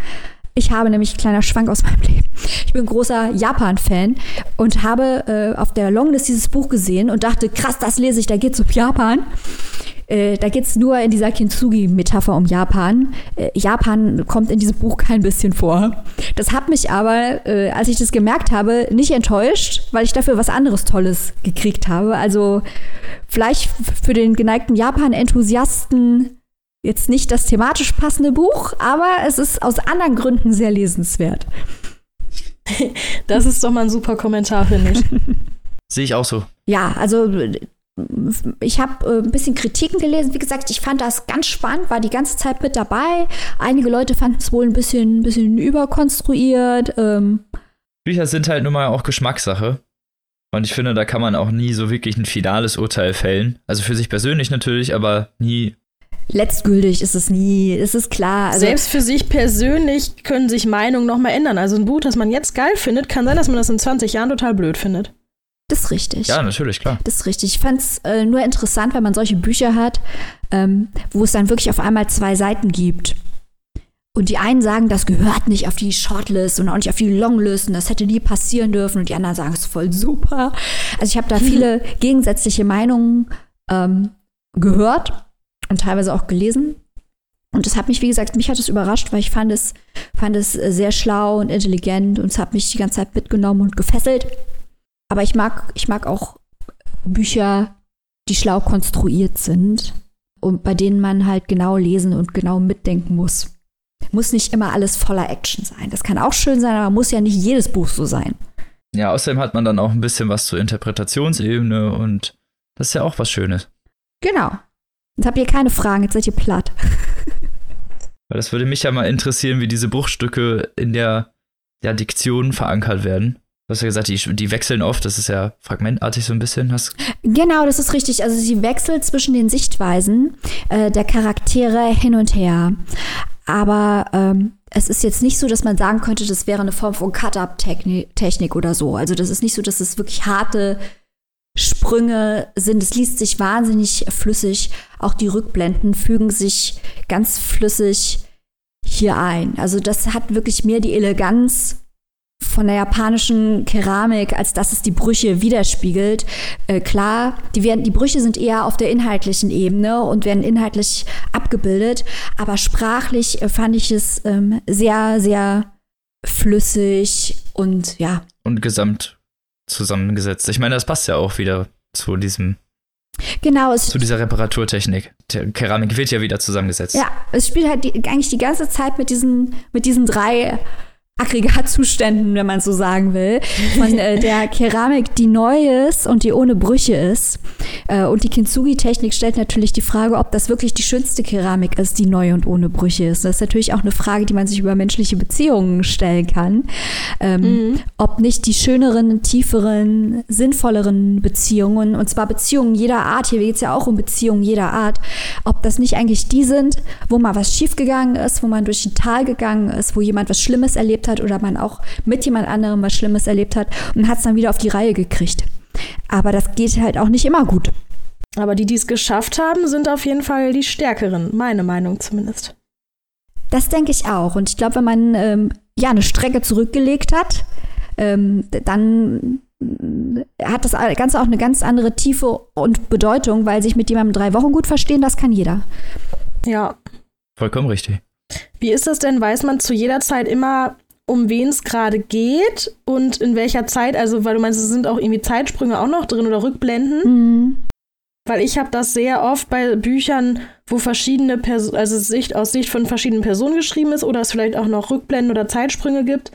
Ich habe nämlich, kleiner Schwank aus meinem Leben, ich bin großer Japan-Fan und habe äh, auf der Longlist dieses Buch gesehen und dachte, krass, das lese ich, da geht es um Japan. Äh, da geht es nur in dieser Kintsugi-Metapher um Japan. Äh, Japan kommt in diesem Buch kein bisschen vor. Das hat mich aber, äh, als ich das gemerkt habe, nicht enttäuscht, weil ich dafür was anderes Tolles gekriegt habe. Also vielleicht für den geneigten Japan-Enthusiasten jetzt nicht das thematisch passende Buch, aber es ist aus anderen Gründen sehr lesenswert. Das ist doch mal ein super Kommentar, finde ich. Sehe ich auch so. Ja, also ich habe äh, ein bisschen Kritiken gelesen. Wie gesagt, ich fand das ganz spannend, war die ganze Zeit mit dabei. Einige Leute fanden es wohl ein bisschen, bisschen überkonstruiert. Ähm. Bücher sind halt nun mal auch Geschmackssache. Und ich finde, da kann man auch nie so wirklich ein finales Urteil fällen. Also für sich persönlich natürlich, aber nie letztgültig ist es nie, es ist klar. Also Selbst für sich persönlich können sich Meinungen nochmal ändern. Also ein Buch, das man jetzt geil findet, kann sein, dass man das in 20 Jahren total blöd findet. Das ist richtig. Ja, natürlich, klar. Das ist richtig. Ich fand es äh, nur interessant, wenn man solche Bücher hat, ähm, wo es dann wirklich auf einmal zwei Seiten gibt. Und die einen sagen, das gehört nicht auf die Shortlist und auch nicht auf die Longlist und das hätte nie passieren dürfen. Und die anderen sagen, es ist voll super. Also ich habe da viele gegensätzliche Meinungen ähm, gehört und teilweise auch gelesen. Und das hat mich, wie gesagt, mich hat es überrascht, weil ich fand es, fand es sehr schlau und intelligent und es hat mich die ganze Zeit mitgenommen und gefesselt. Aber ich mag, ich mag auch Bücher, die schlau konstruiert sind und bei denen man halt genau lesen und genau mitdenken muss. Muss nicht immer alles voller Action sein. Das kann auch schön sein, aber muss ja nicht jedes Buch so sein. Ja, außerdem hat man dann auch ein bisschen was zur Interpretationsebene und das ist ja auch was Schönes. Genau. Jetzt habt ihr keine Fragen, jetzt seid ihr platt. Weil das würde mich ja mal interessieren, wie diese Bruchstücke in der, der Diktion verankert werden. Du hast ja gesagt, die, die wechseln oft, das ist ja fragmentartig so ein bisschen. Hast genau, das ist richtig. Also sie wechselt zwischen den Sichtweisen äh, der Charaktere hin und her. Aber ähm, es ist jetzt nicht so, dass man sagen könnte, das wäre eine Form von Cut-Up-Technik oder so. Also das ist nicht so, dass es wirklich harte Sprünge sind. Es liest sich wahnsinnig flüssig. Auch die Rückblenden fügen sich ganz flüssig hier ein. Also das hat wirklich mehr die Eleganz von der japanischen Keramik, als dass es die Brüche widerspiegelt. Äh, klar, die, werden, die Brüche sind eher auf der inhaltlichen Ebene und werden inhaltlich abgebildet, aber sprachlich äh, fand ich es ähm, sehr, sehr flüssig und ja. Und gesamt zusammengesetzt. Ich meine, das passt ja auch wieder zu diesem Genau. Es zu dieser Reparaturtechnik. Die Keramik wird ja wieder zusammengesetzt. Ja, es spielt halt die, eigentlich die ganze Zeit mit diesen, mit diesen drei Aggregatzuständen, wenn man so sagen will, von äh, der Keramik, die neu ist und die ohne Brüche ist. Äh, und die Kintsugi-Technik stellt natürlich die Frage, ob das wirklich die schönste Keramik ist, die neu und ohne Brüche ist. Das ist natürlich auch eine Frage, die man sich über menschliche Beziehungen stellen kann. Ähm, mhm. Ob nicht die schöneren, tieferen, sinnvolleren Beziehungen, und zwar Beziehungen jeder Art, hier geht es ja auch um Beziehungen jeder Art, ob das nicht eigentlich die sind, wo mal was schiefgegangen ist, wo man durch ein Tal gegangen ist, wo jemand was Schlimmes erlebt erlebt hat oder man auch mit jemand anderem was Schlimmes erlebt hat und hat es dann wieder auf die Reihe gekriegt. Aber das geht halt auch nicht immer gut. Aber die, die es geschafft haben, sind auf jeden Fall die Stärkeren, meine Meinung zumindest. Das denke ich auch. Und ich glaube, wenn man ähm, ja eine Strecke zurückgelegt hat, ähm, dann hat das Ganze auch eine ganz andere Tiefe und Bedeutung, weil sich mit jemandem drei Wochen gut verstehen, das kann jeder. Ja. Vollkommen richtig. Wie ist das denn? Weiß man zu jeder Zeit immer, um wen es gerade geht und in welcher Zeit, also weil du meinst, es sind auch irgendwie Zeitsprünge auch noch drin oder Rückblenden. Mhm. Weil ich habe das sehr oft bei Büchern, wo verschiedene Personen, also Sicht aus Sicht von verschiedenen Personen geschrieben ist oder es vielleicht auch noch Rückblenden oder Zeitsprünge gibt,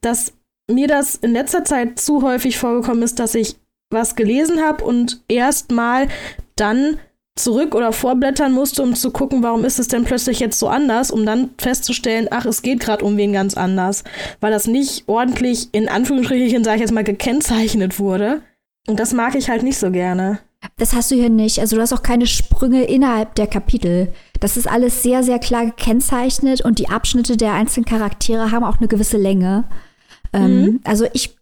dass mir das in letzter Zeit zu häufig vorgekommen ist, dass ich was gelesen habe und erst mal dann zurück oder vorblättern musste, um zu gucken, warum ist es denn plötzlich jetzt so anders, um dann festzustellen, ach, es geht gerade um wen ganz anders, weil das nicht ordentlich in Anführungsstrichen, sage ich jetzt mal, gekennzeichnet wurde. Und das mag ich halt nicht so gerne. Das hast du hier nicht. Also du hast auch keine Sprünge innerhalb der Kapitel. Das ist alles sehr, sehr klar gekennzeichnet und die Abschnitte der einzelnen Charaktere haben auch eine gewisse Länge. Ähm, mhm. also ich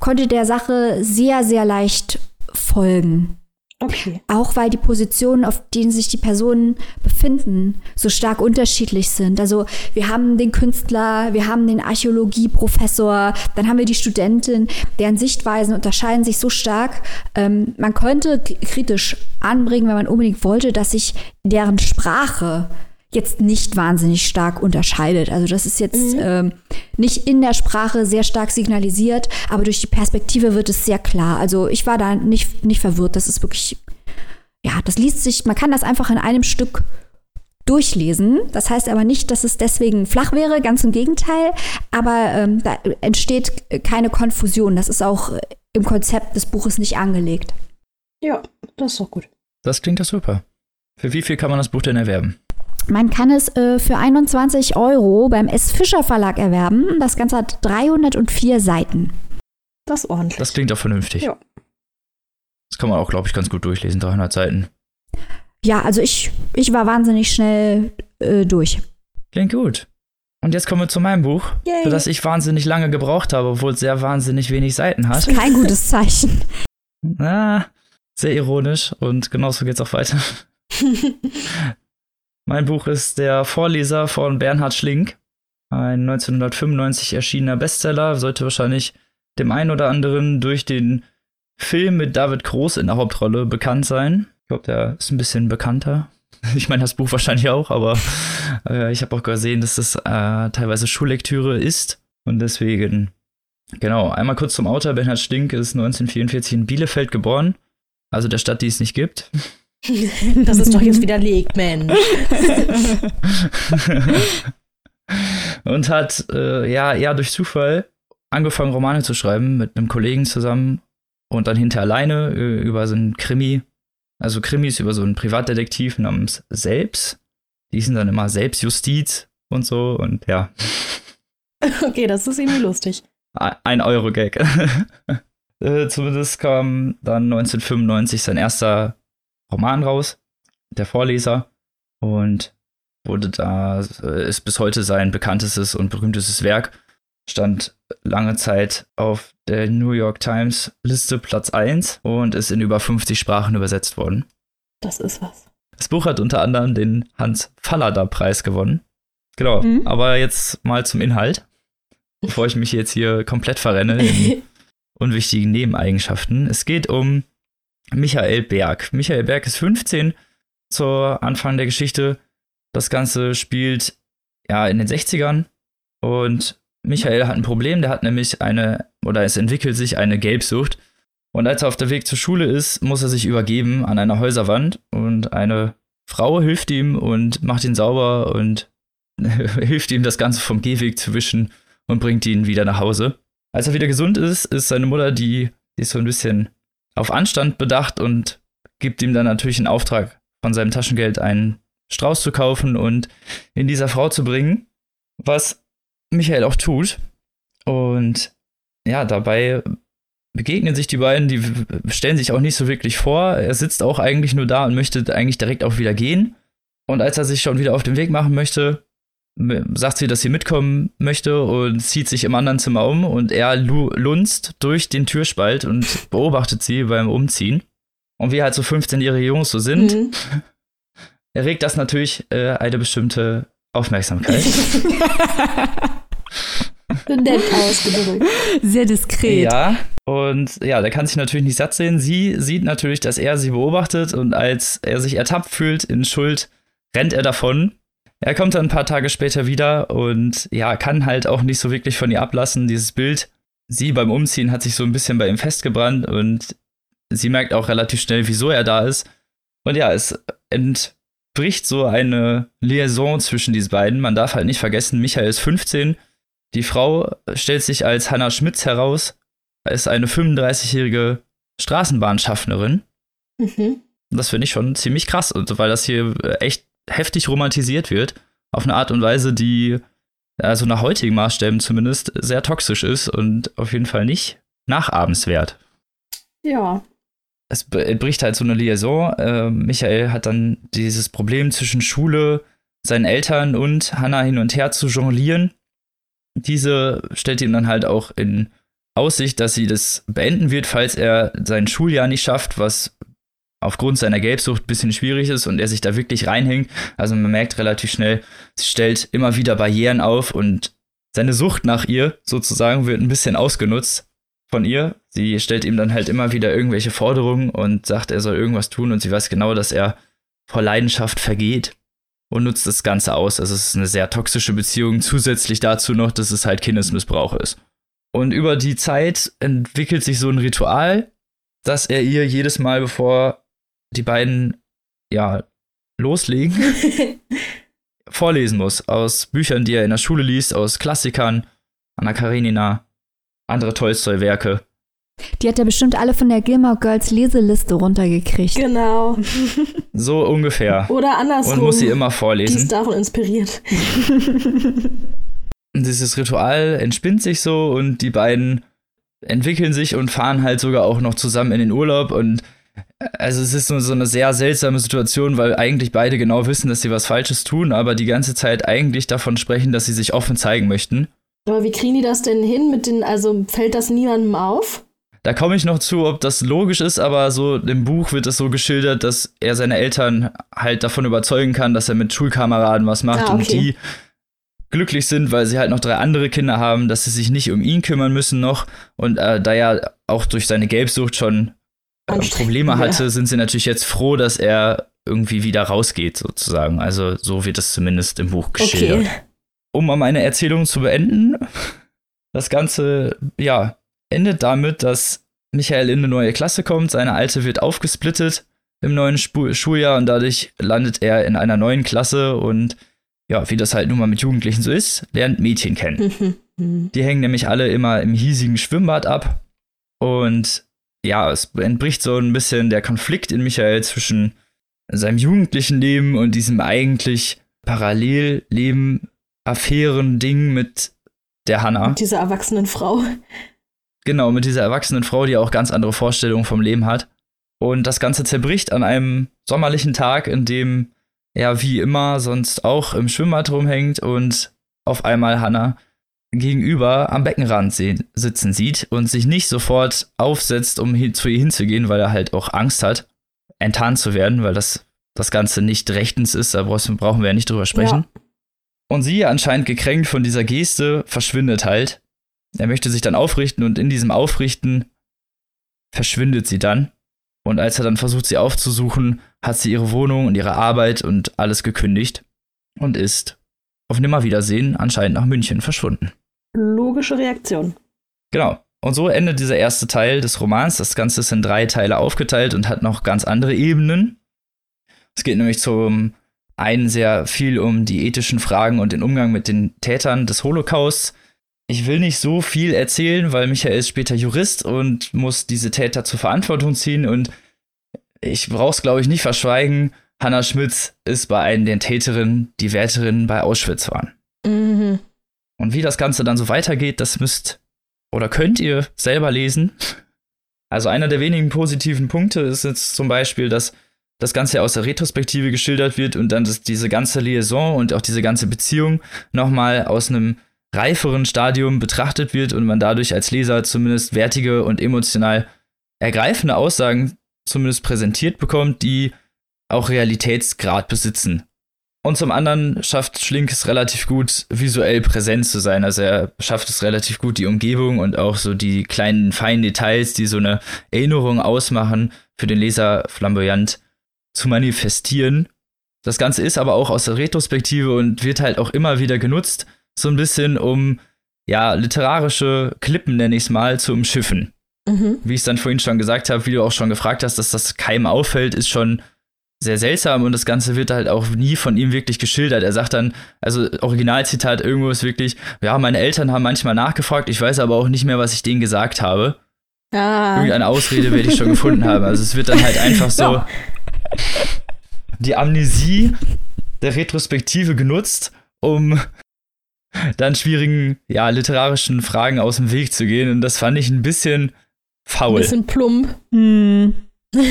konnte der Sache sehr, sehr leicht folgen. Okay. Auch weil die Positionen, auf denen sich die Personen befinden, so stark unterschiedlich sind. Also wir haben den Künstler, wir haben den Archäologieprofessor, dann haben wir die Studentin, deren Sichtweisen unterscheiden sich so stark. Ähm, man könnte kritisch anbringen, wenn man unbedingt wollte, dass sich deren Sprache jetzt nicht wahnsinnig stark unterscheidet. Also das ist jetzt mhm. ähm, nicht in der Sprache sehr stark signalisiert, aber durch die Perspektive wird es sehr klar. Also ich war da nicht, nicht verwirrt. Das ist wirklich, ja, das liest sich, man kann das einfach in einem Stück durchlesen. Das heißt aber nicht, dass es deswegen flach wäre, ganz im Gegenteil. Aber ähm, da entsteht keine Konfusion. Das ist auch im Konzept des Buches nicht angelegt. Ja, das ist doch gut. Das klingt doch super. Für wie viel kann man das Buch denn erwerben? Man kann es äh, für 21 Euro beim S. Fischer Verlag erwerben. Das Ganze hat 304 Seiten. Das ist ordentlich. Das klingt auch vernünftig. Ja. Das kann man auch, glaube ich, ganz gut durchlesen, 300 Seiten. Ja, also ich, ich war wahnsinnig schnell äh, durch. Klingt gut. Und jetzt kommen wir zu meinem Buch, Yay. für das ich wahnsinnig lange gebraucht habe, obwohl es sehr wahnsinnig wenig Seiten hat. Das ist kein gutes Zeichen. Na, sehr ironisch und genauso geht's auch weiter. Mein Buch ist Der Vorleser von Bernhard Schlink. Ein 1995 erschienener Bestseller, sollte wahrscheinlich dem einen oder anderen durch den Film mit David Groß in der Hauptrolle bekannt sein. Ich glaube, der ist ein bisschen bekannter. Ich meine, das Buch wahrscheinlich auch, aber äh, ich habe auch gesehen, dass das äh, teilweise Schullektüre ist. Und deswegen, genau, einmal kurz zum Autor. Bernhard Schlink ist 1944 in Bielefeld geboren. Also der Stadt, die es nicht gibt. das ist doch jetzt widerlegt, Mensch. und hat äh, ja eher durch Zufall angefangen, Romane zu schreiben mit einem Kollegen zusammen und dann hinter alleine äh, über so einen Krimi, also Krimis über so einen Privatdetektiv namens Selbst. Die sind dann immer Selbstjustiz und so und ja. Okay, das ist irgendwie lustig. Ein Euro-Gag. äh, zumindest kam dann 1995 sein erster Roman raus, der Vorleser, und wurde da, äh, ist bis heute sein bekanntestes und berühmtestes Werk, stand lange Zeit auf der New York Times Liste Platz 1 und ist in über 50 Sprachen übersetzt worden. Das ist was. Das Buch hat unter anderem den Hans Fallada Preis gewonnen. Genau, mhm. aber jetzt mal zum Inhalt. bevor ich mich jetzt hier komplett verrenne in unwichtigen Nebeneigenschaften. Es geht um Michael Berg. Michael Berg ist 15 zu Anfang der Geschichte. Das Ganze spielt ja in den 60ern und Michael hat ein Problem, der hat nämlich eine, oder es entwickelt sich eine Gelbsucht. Und als er auf der Weg zur Schule ist, muss er sich übergeben an einer Häuserwand und eine Frau hilft ihm und macht ihn sauber und hilft ihm, das Ganze vom Gehweg zu wischen und bringt ihn wieder nach Hause. Als er wieder gesund ist, ist seine Mutter, die, die ist so ein bisschen auf Anstand bedacht und gibt ihm dann natürlich einen Auftrag, von seinem Taschengeld einen Strauß zu kaufen und in dieser Frau zu bringen, was Michael auch tut. Und ja, dabei begegnen sich die beiden, die stellen sich auch nicht so wirklich vor. Er sitzt auch eigentlich nur da und möchte eigentlich direkt auch wieder gehen. Und als er sich schon wieder auf den Weg machen möchte, sagt sie, dass sie mitkommen möchte und zieht sich im anderen Zimmer um und er lunzt durch den Türspalt und beobachtet sie beim Umziehen. Und wie halt so 15-jährige Jungs so sind, mhm. erregt das natürlich äh, eine bestimmte Aufmerksamkeit. Nett ausgedrückt. Sehr diskret. Ja, und ja, der kann sich natürlich nicht satt sehen. Sie sieht natürlich, dass er sie beobachtet und als er sich ertappt fühlt in Schuld, rennt er davon. Er kommt dann ein paar Tage später wieder und ja, kann halt auch nicht so wirklich von ihr ablassen. Dieses Bild, sie beim Umziehen hat sich so ein bisschen bei ihm festgebrannt und sie merkt auch relativ schnell, wieso er da ist. Und ja, es entbricht so eine Liaison zwischen diesen beiden. Man darf halt nicht vergessen, Michael ist 15. Die Frau stellt sich als Hannah Schmitz heraus, ist eine 35-jährige Straßenbahnschaffnerin. Mhm. Das finde ich schon ziemlich krass, weil das hier echt heftig romantisiert wird. Auf eine Art und Weise, die, also nach heutigen Maßstäben zumindest, sehr toxisch ist und auf jeden Fall nicht nachahmenswert. Ja, es bricht halt so eine Liaison. Äh, Michael hat dann dieses Problem zwischen Schule, seinen Eltern und Hannah hin und her zu jonglieren. Diese stellt ihm dann halt auch in Aussicht, dass sie das beenden wird, falls er sein Schuljahr nicht schafft, was aufgrund seiner Gelbsucht ein bisschen schwierig ist und er sich da wirklich reinhängt. Also man merkt relativ schnell, sie stellt immer wieder Barrieren auf und seine Sucht nach ihr sozusagen wird ein bisschen ausgenutzt von ihr. Sie stellt ihm dann halt immer wieder irgendwelche Forderungen und sagt, er soll irgendwas tun und sie weiß genau, dass er vor Leidenschaft vergeht und nutzt das Ganze aus. Also es ist eine sehr toxische Beziehung, zusätzlich dazu noch, dass es halt Kindesmissbrauch ist. Und über die Zeit entwickelt sich so ein Ritual, dass er ihr jedes Mal, bevor die beiden ja loslegen, vorlesen muss aus Büchern, die er in der Schule liest, aus Klassikern, Anna Karenina, andere Tolstoi-Werke. Die hat er bestimmt alle von der Gilmore Girls Leseliste runtergekriegt. Genau. So ungefähr. Oder andersrum. Und muss sie immer vorlesen. Die ist davon inspiriert. Und dieses Ritual entspinnt sich so und die beiden entwickeln sich und fahren halt sogar auch noch zusammen in den Urlaub und also es ist so, so eine sehr seltsame Situation, weil eigentlich beide genau wissen, dass sie was Falsches tun, aber die ganze Zeit eigentlich davon sprechen, dass sie sich offen zeigen möchten. Aber wie kriegen die das denn hin mit den, also fällt das niemandem auf? Da komme ich noch zu, ob das logisch ist, aber so im Buch wird es so geschildert, dass er seine Eltern halt davon überzeugen kann, dass er mit Schulkameraden was macht ah, okay. und die glücklich sind, weil sie halt noch drei andere Kinder haben, dass sie sich nicht um ihn kümmern müssen noch. Und äh, da er auch durch seine Gelbsucht schon Probleme hatte, ja. sind sie natürlich jetzt froh, dass er irgendwie wieder rausgeht, sozusagen. Also so wird es zumindest im Buch geschildert. Okay um mal meine Erzählung zu beenden, das Ganze, ja, endet damit, dass Michael in eine neue Klasse kommt, seine alte wird aufgesplittet im neuen Sp Schuljahr und dadurch landet er in einer neuen Klasse und ja, wie das halt nun mal mit Jugendlichen so ist, lernt Mädchen kennen. Die hängen nämlich alle immer im hiesigen Schwimmbad ab und ja, es entbricht so ein bisschen der Konflikt in Michael zwischen seinem jugendlichen Leben und diesem eigentlich Parallelleben Affären-Ding mit der Hanna. Mit dieser erwachsenen Frau. Genau, mit dieser erwachsenen Frau, die auch ganz andere Vorstellungen vom Leben hat. Und das Ganze zerbricht an einem sommerlichen Tag, in dem er wie immer sonst auch im Schwimmbad rumhängt und auf einmal Hanna gegenüber am Beckenrand sitzen sieht und sich nicht sofort aufsetzt, um zu ihr hinzugehen, weil er halt auch Angst hat, enttarnt zu werden, weil das das Ganze nicht rechtens ist, da brauchen wir ja nicht drüber sprechen. Ja. Und sie, anscheinend gekränkt von dieser Geste, verschwindet halt Er möchte sich dann aufrichten und in diesem Aufrichten verschwindet sie dann. Und als er dann versucht, sie aufzusuchen, hat sie ihre Wohnung und ihre Arbeit und alles gekündigt und ist auf Nimmerwiedersehen anscheinend nach München verschwunden. Logische Reaktion. Genau. Und so endet dieser erste Teil des Romans. Das Ganze ist in drei Teile aufgeteilt und hat noch ganz andere Ebenen. Es geht nämlich zum einen sehr viel um die ethischen Fragen und den Umgang mit den Tätern des Holocausts. Ich will nicht so viel erzählen, weil Michael ist später Jurist und muss diese Täter zur Verantwortung ziehen und ich brauche es, glaube ich, nicht verschweigen. Hannah Schmitz ist bei einem der Täterinnen, die Wärterinnen bei Auschwitz waren. Und wie das Ganze dann so weitergeht, das müsst oder könnt ihr selber lesen. Also einer der wenigen positiven Punkte ist jetzt zum Beispiel, dass das Ganze aus der Retrospektive geschildert wird und dann diese ganze Liaison und auch diese ganze Beziehung nochmal aus einem reiferen Stadium betrachtet wird und man dadurch als Leser zumindest wertige und emotional ergreifende Aussagen zumindest präsentiert bekommt, die auch Realitätsgrad besitzen. Und zum anderen schafft Schlink es relativ gut, visuell präsent zu sein. Also er schafft es relativ gut, die Umgebung und auch so die kleinen, feinen Details, die so eine Erinnerung ausmachen, für den Leser flamboyant zu manifestieren. Das Ganze ist aber auch aus der Retrospektive und wird halt auch immer wieder genutzt, so ein bisschen um, ja, literarische Klippen, nenne ich es mal, zu umschiffen. Mhm. Wie ich es dann vorhin schon gesagt habe, wie du auch schon gefragt hast, dass das keinem auffällt, ist schon sehr seltsam und das Ganze wird halt auch nie von ihm wirklich geschildert. Er sagt dann, also Originalzitat irgendwo ist wirklich, ja, meine Eltern haben manchmal nachgefragt, ich weiß aber auch nicht mehr, was ich denen gesagt habe. Ah. Irgendeine Ausrede werde ich schon gefunden haben. Also es wird dann halt einfach so Ja. die Amnesie der Retrospektive genutzt, um dann schwierigen, ja, literarischen Fragen aus dem Weg zu gehen. Und das fand ich ein bisschen faul. Bisschen plump. Hm.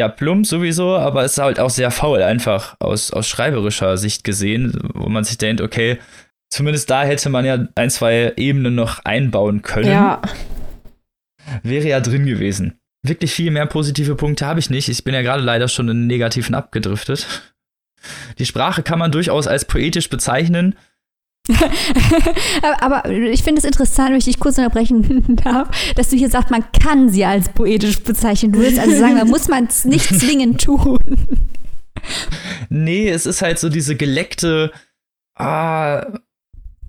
ja, plump sowieso, aber es ist halt auch sehr faul, einfach aus, aus schreiberischer Sicht gesehen, wo man sich denkt, okay, zumindest da hätte man ja ein, zwei Ebenen noch einbauen können. Ja. Wäre ja drin gewesen. Wirklich viel mehr positive Punkte habe ich nicht. Ich bin ja gerade leider schon in den negativen abgedriftet. Die Sprache kann man durchaus als poetisch bezeichnen. Aber ich finde es interessant, wenn ich dich kurz unterbrechen darf, dass du hier sagst, man kann sie als poetisch bezeichnen. Du willst also sagen, da muss man es nicht zwingend tun. Nee, es ist halt so diese geleckte ah,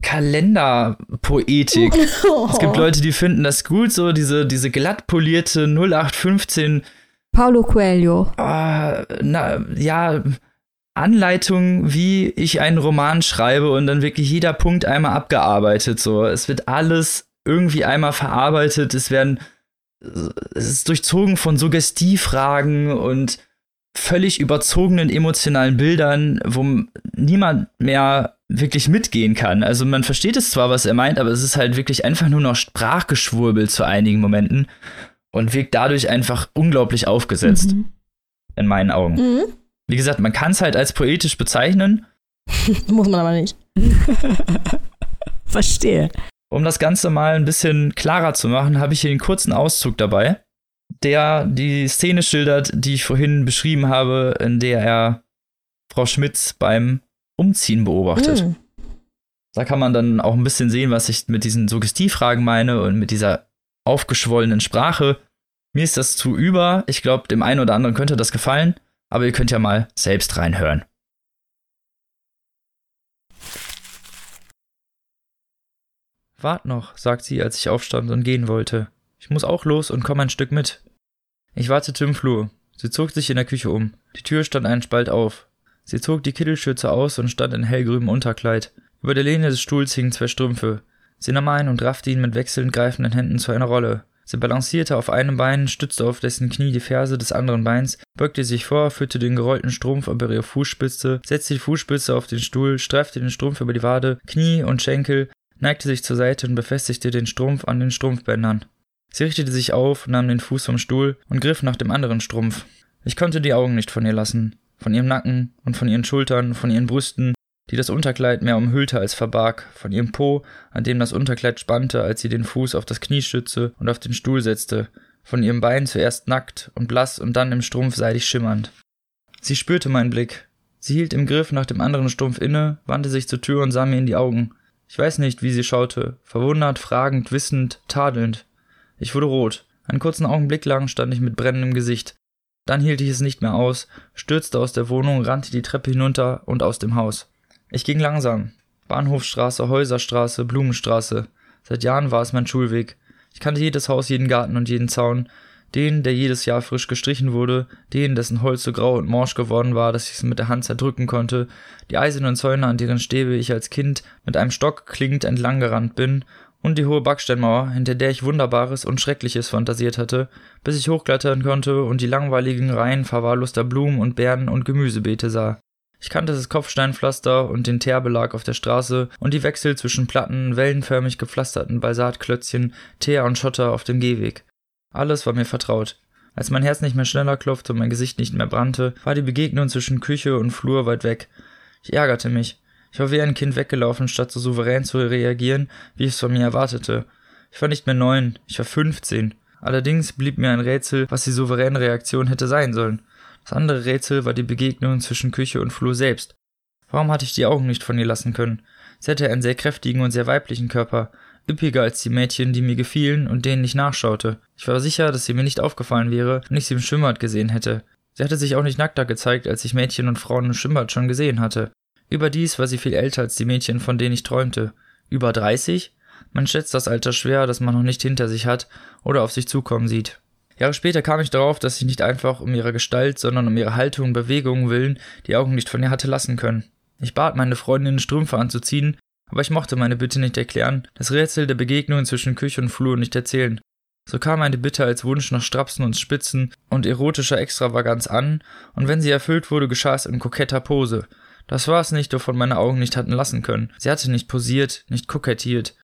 Kalenderpoetik. Es gibt Leute, die finden das gut, so diese, diese glatt polierte 0815 Paulo Coelho. ah, na, ja, Anleitung, wie ich einen Roman schreibe und dann wirklich jeder Punkt einmal abgearbeitet. So, es wird alles irgendwie einmal verarbeitet. Es werden, es ist durchzogen von Suggestivfragen und völlig überzogenen emotionalen Bildern, wo niemand mehr wirklich mitgehen kann. Also man versteht es zwar, was er meint, aber es ist halt wirklich einfach nur noch Sprachgeschwurbel zu einigen Momenten und wirkt dadurch einfach unglaublich aufgesetzt, Mhm. in meinen Augen. Mhm. Wie gesagt, man kann es halt als poetisch bezeichnen. Muss man aber nicht. Verstehe. Um das Ganze mal ein bisschen klarer zu machen, habe ich hier einen kurzen Auszug dabei, der die Szene schildert, die ich vorhin beschrieben habe, in der er Frau Schmitz beim Umziehen beobachtet. Mhm. Da kann man dann auch ein bisschen sehen, was ich mit diesen Suggestivfragen meine und mit dieser aufgeschwollenen Sprache. Mir ist das zu über. Ich glaube, dem einen oder anderen könnte das gefallen, aber ihr könnt ja mal selbst reinhören. Wart noch, sagt sie, als ich aufstand und gehen wollte. Ich muss auch los und komm ein Stück mit. Ich wartete im Flur. Sie zog sich in der Küche um. Die Tür stand einen Spalt auf. Sie zog die Kittelschürze aus und stand in hellgrünem Unterkleid. Über der Lehne des Stuhls hingen zwei Strümpfe. Sie nahm einen und raffte ihn mit wechselnd greifenden Händen zu einer Rolle. Sie balancierte auf einem Bein, stützte auf dessen Knie die Ferse des anderen Beins, beugte sich vor, führte den gerollten Strumpf über ihre Fußspitze, setzte die Fußspitze auf den Stuhl, streifte den Strumpf über die Wade, Knie und Schenkel, neigte sich zur Seite und befestigte den Strumpf an den Strumpfbändern. Sie richtete sich auf, nahm den Fuß vom Stuhl und griff nach dem anderen Strumpf. Ich konnte die Augen nicht von ihr lassen, von ihrem Nacken und von ihren Schultern, von ihren Brüsten, die das Unterkleid mehr umhüllte als verbarg, von ihrem Po, an dem das Unterkleid spannte, als sie den Fuß auf das Knie stützte und auf den Stuhl setzte, von ihrem Bein zuerst nackt und blass und dann im Strumpf seidig schimmernd. Sie spürte meinen Blick. Sie hielt im Griff nach dem anderen Strumpf inne, wandte sich zur Tür und sah mir in die Augen. Ich weiß nicht, wie sie schaute, verwundert, fragend, wissend, tadelnd. Ich wurde rot. Einen kurzen Augenblick lang stand ich mit brennendem Gesicht. Dann hielt ich es nicht mehr aus, stürzte aus der Wohnung, rannte die Treppe hinunter und aus dem Haus. Ich ging langsam. Bahnhofstraße, Häuserstraße, Blumenstraße. Seit Jahren war es mein Schulweg. Ich kannte jedes Haus, jeden Garten und jeden Zaun. Den, der jedes Jahr frisch gestrichen wurde, den, dessen Holz so grau und morsch geworden war, dass ich es mit der Hand zerdrücken konnte, die eisernen Zäune, an deren Stäbe ich als Kind mit einem Stock klingend entlang gerannt bin, und die hohe Backsteinmauer, hinter der ich Wunderbares und Schreckliches fantasiert hatte, bis ich hochklettern konnte und die langweiligen Reihen verwahrloster Blumen und Beeren und Gemüsebeete sah. Ich kannte das Kopfsteinpflaster und den Teerbelag auf der Straße und die Wechsel zwischen platten, wellenförmig gepflasterten Balsatklötzchen, Teer und Schotter auf dem Gehweg. Alles war mir vertraut. Als mein Herz nicht mehr schneller klopfte und mein Gesicht nicht mehr brannte, war die Begegnung zwischen Küche und Flur weit weg. Ich ärgerte mich. Ich war wie ein Kind weggelaufen, statt so souverän zu reagieren, wie ich es von mir erwartete. Ich war nicht mehr neun, ich war fünfzehn. Allerdings blieb mir ein Rätsel, was die souveräne Reaktion hätte sein sollen. Das andere Rätsel war die Begegnung zwischen Küche und Flur selbst. Warum hatte ich die Augen nicht von ihr lassen können? Sie hatte einen sehr kräftigen und sehr weiblichen Körper, üppiger als die Mädchen, die mir gefielen und denen ich nachschaute. Ich war sicher, dass sie mir nicht aufgefallen wäre, wenn ich sie im Schwimmbad gesehen hätte. Sie hatte sich auch nicht nackter gezeigt, als ich Mädchen und Frauen im Schwimmbad schon gesehen hatte. Überdies war sie viel älter als die Mädchen, von denen ich träumte. Über 30? Man schätzt das Alter schwer, das man noch nicht hinter sich hat oder auf sich zukommen sieht. Jahre später kam ich darauf, dass ich nicht einfach um ihre Gestalt, sondern um ihre Haltung und Bewegungen willen die Augen nicht von ihr hatte lassen können. Ich bat meine Freundin, Strümpfe anzuziehen, aber ich mochte meine Bitte nicht erklären, das Rätsel der Begegnungen zwischen Küche und Flur nicht erzählen. So kam meine Bitte als Wunsch nach Strapsen und Spitzen und erotischer Extravaganz an, und wenn sie erfüllt wurde, geschah es in koketter Pose. Das war es nicht, wovon meine Augen nicht hatten lassen können. Sie hatte nicht posiert, nicht kokettiert,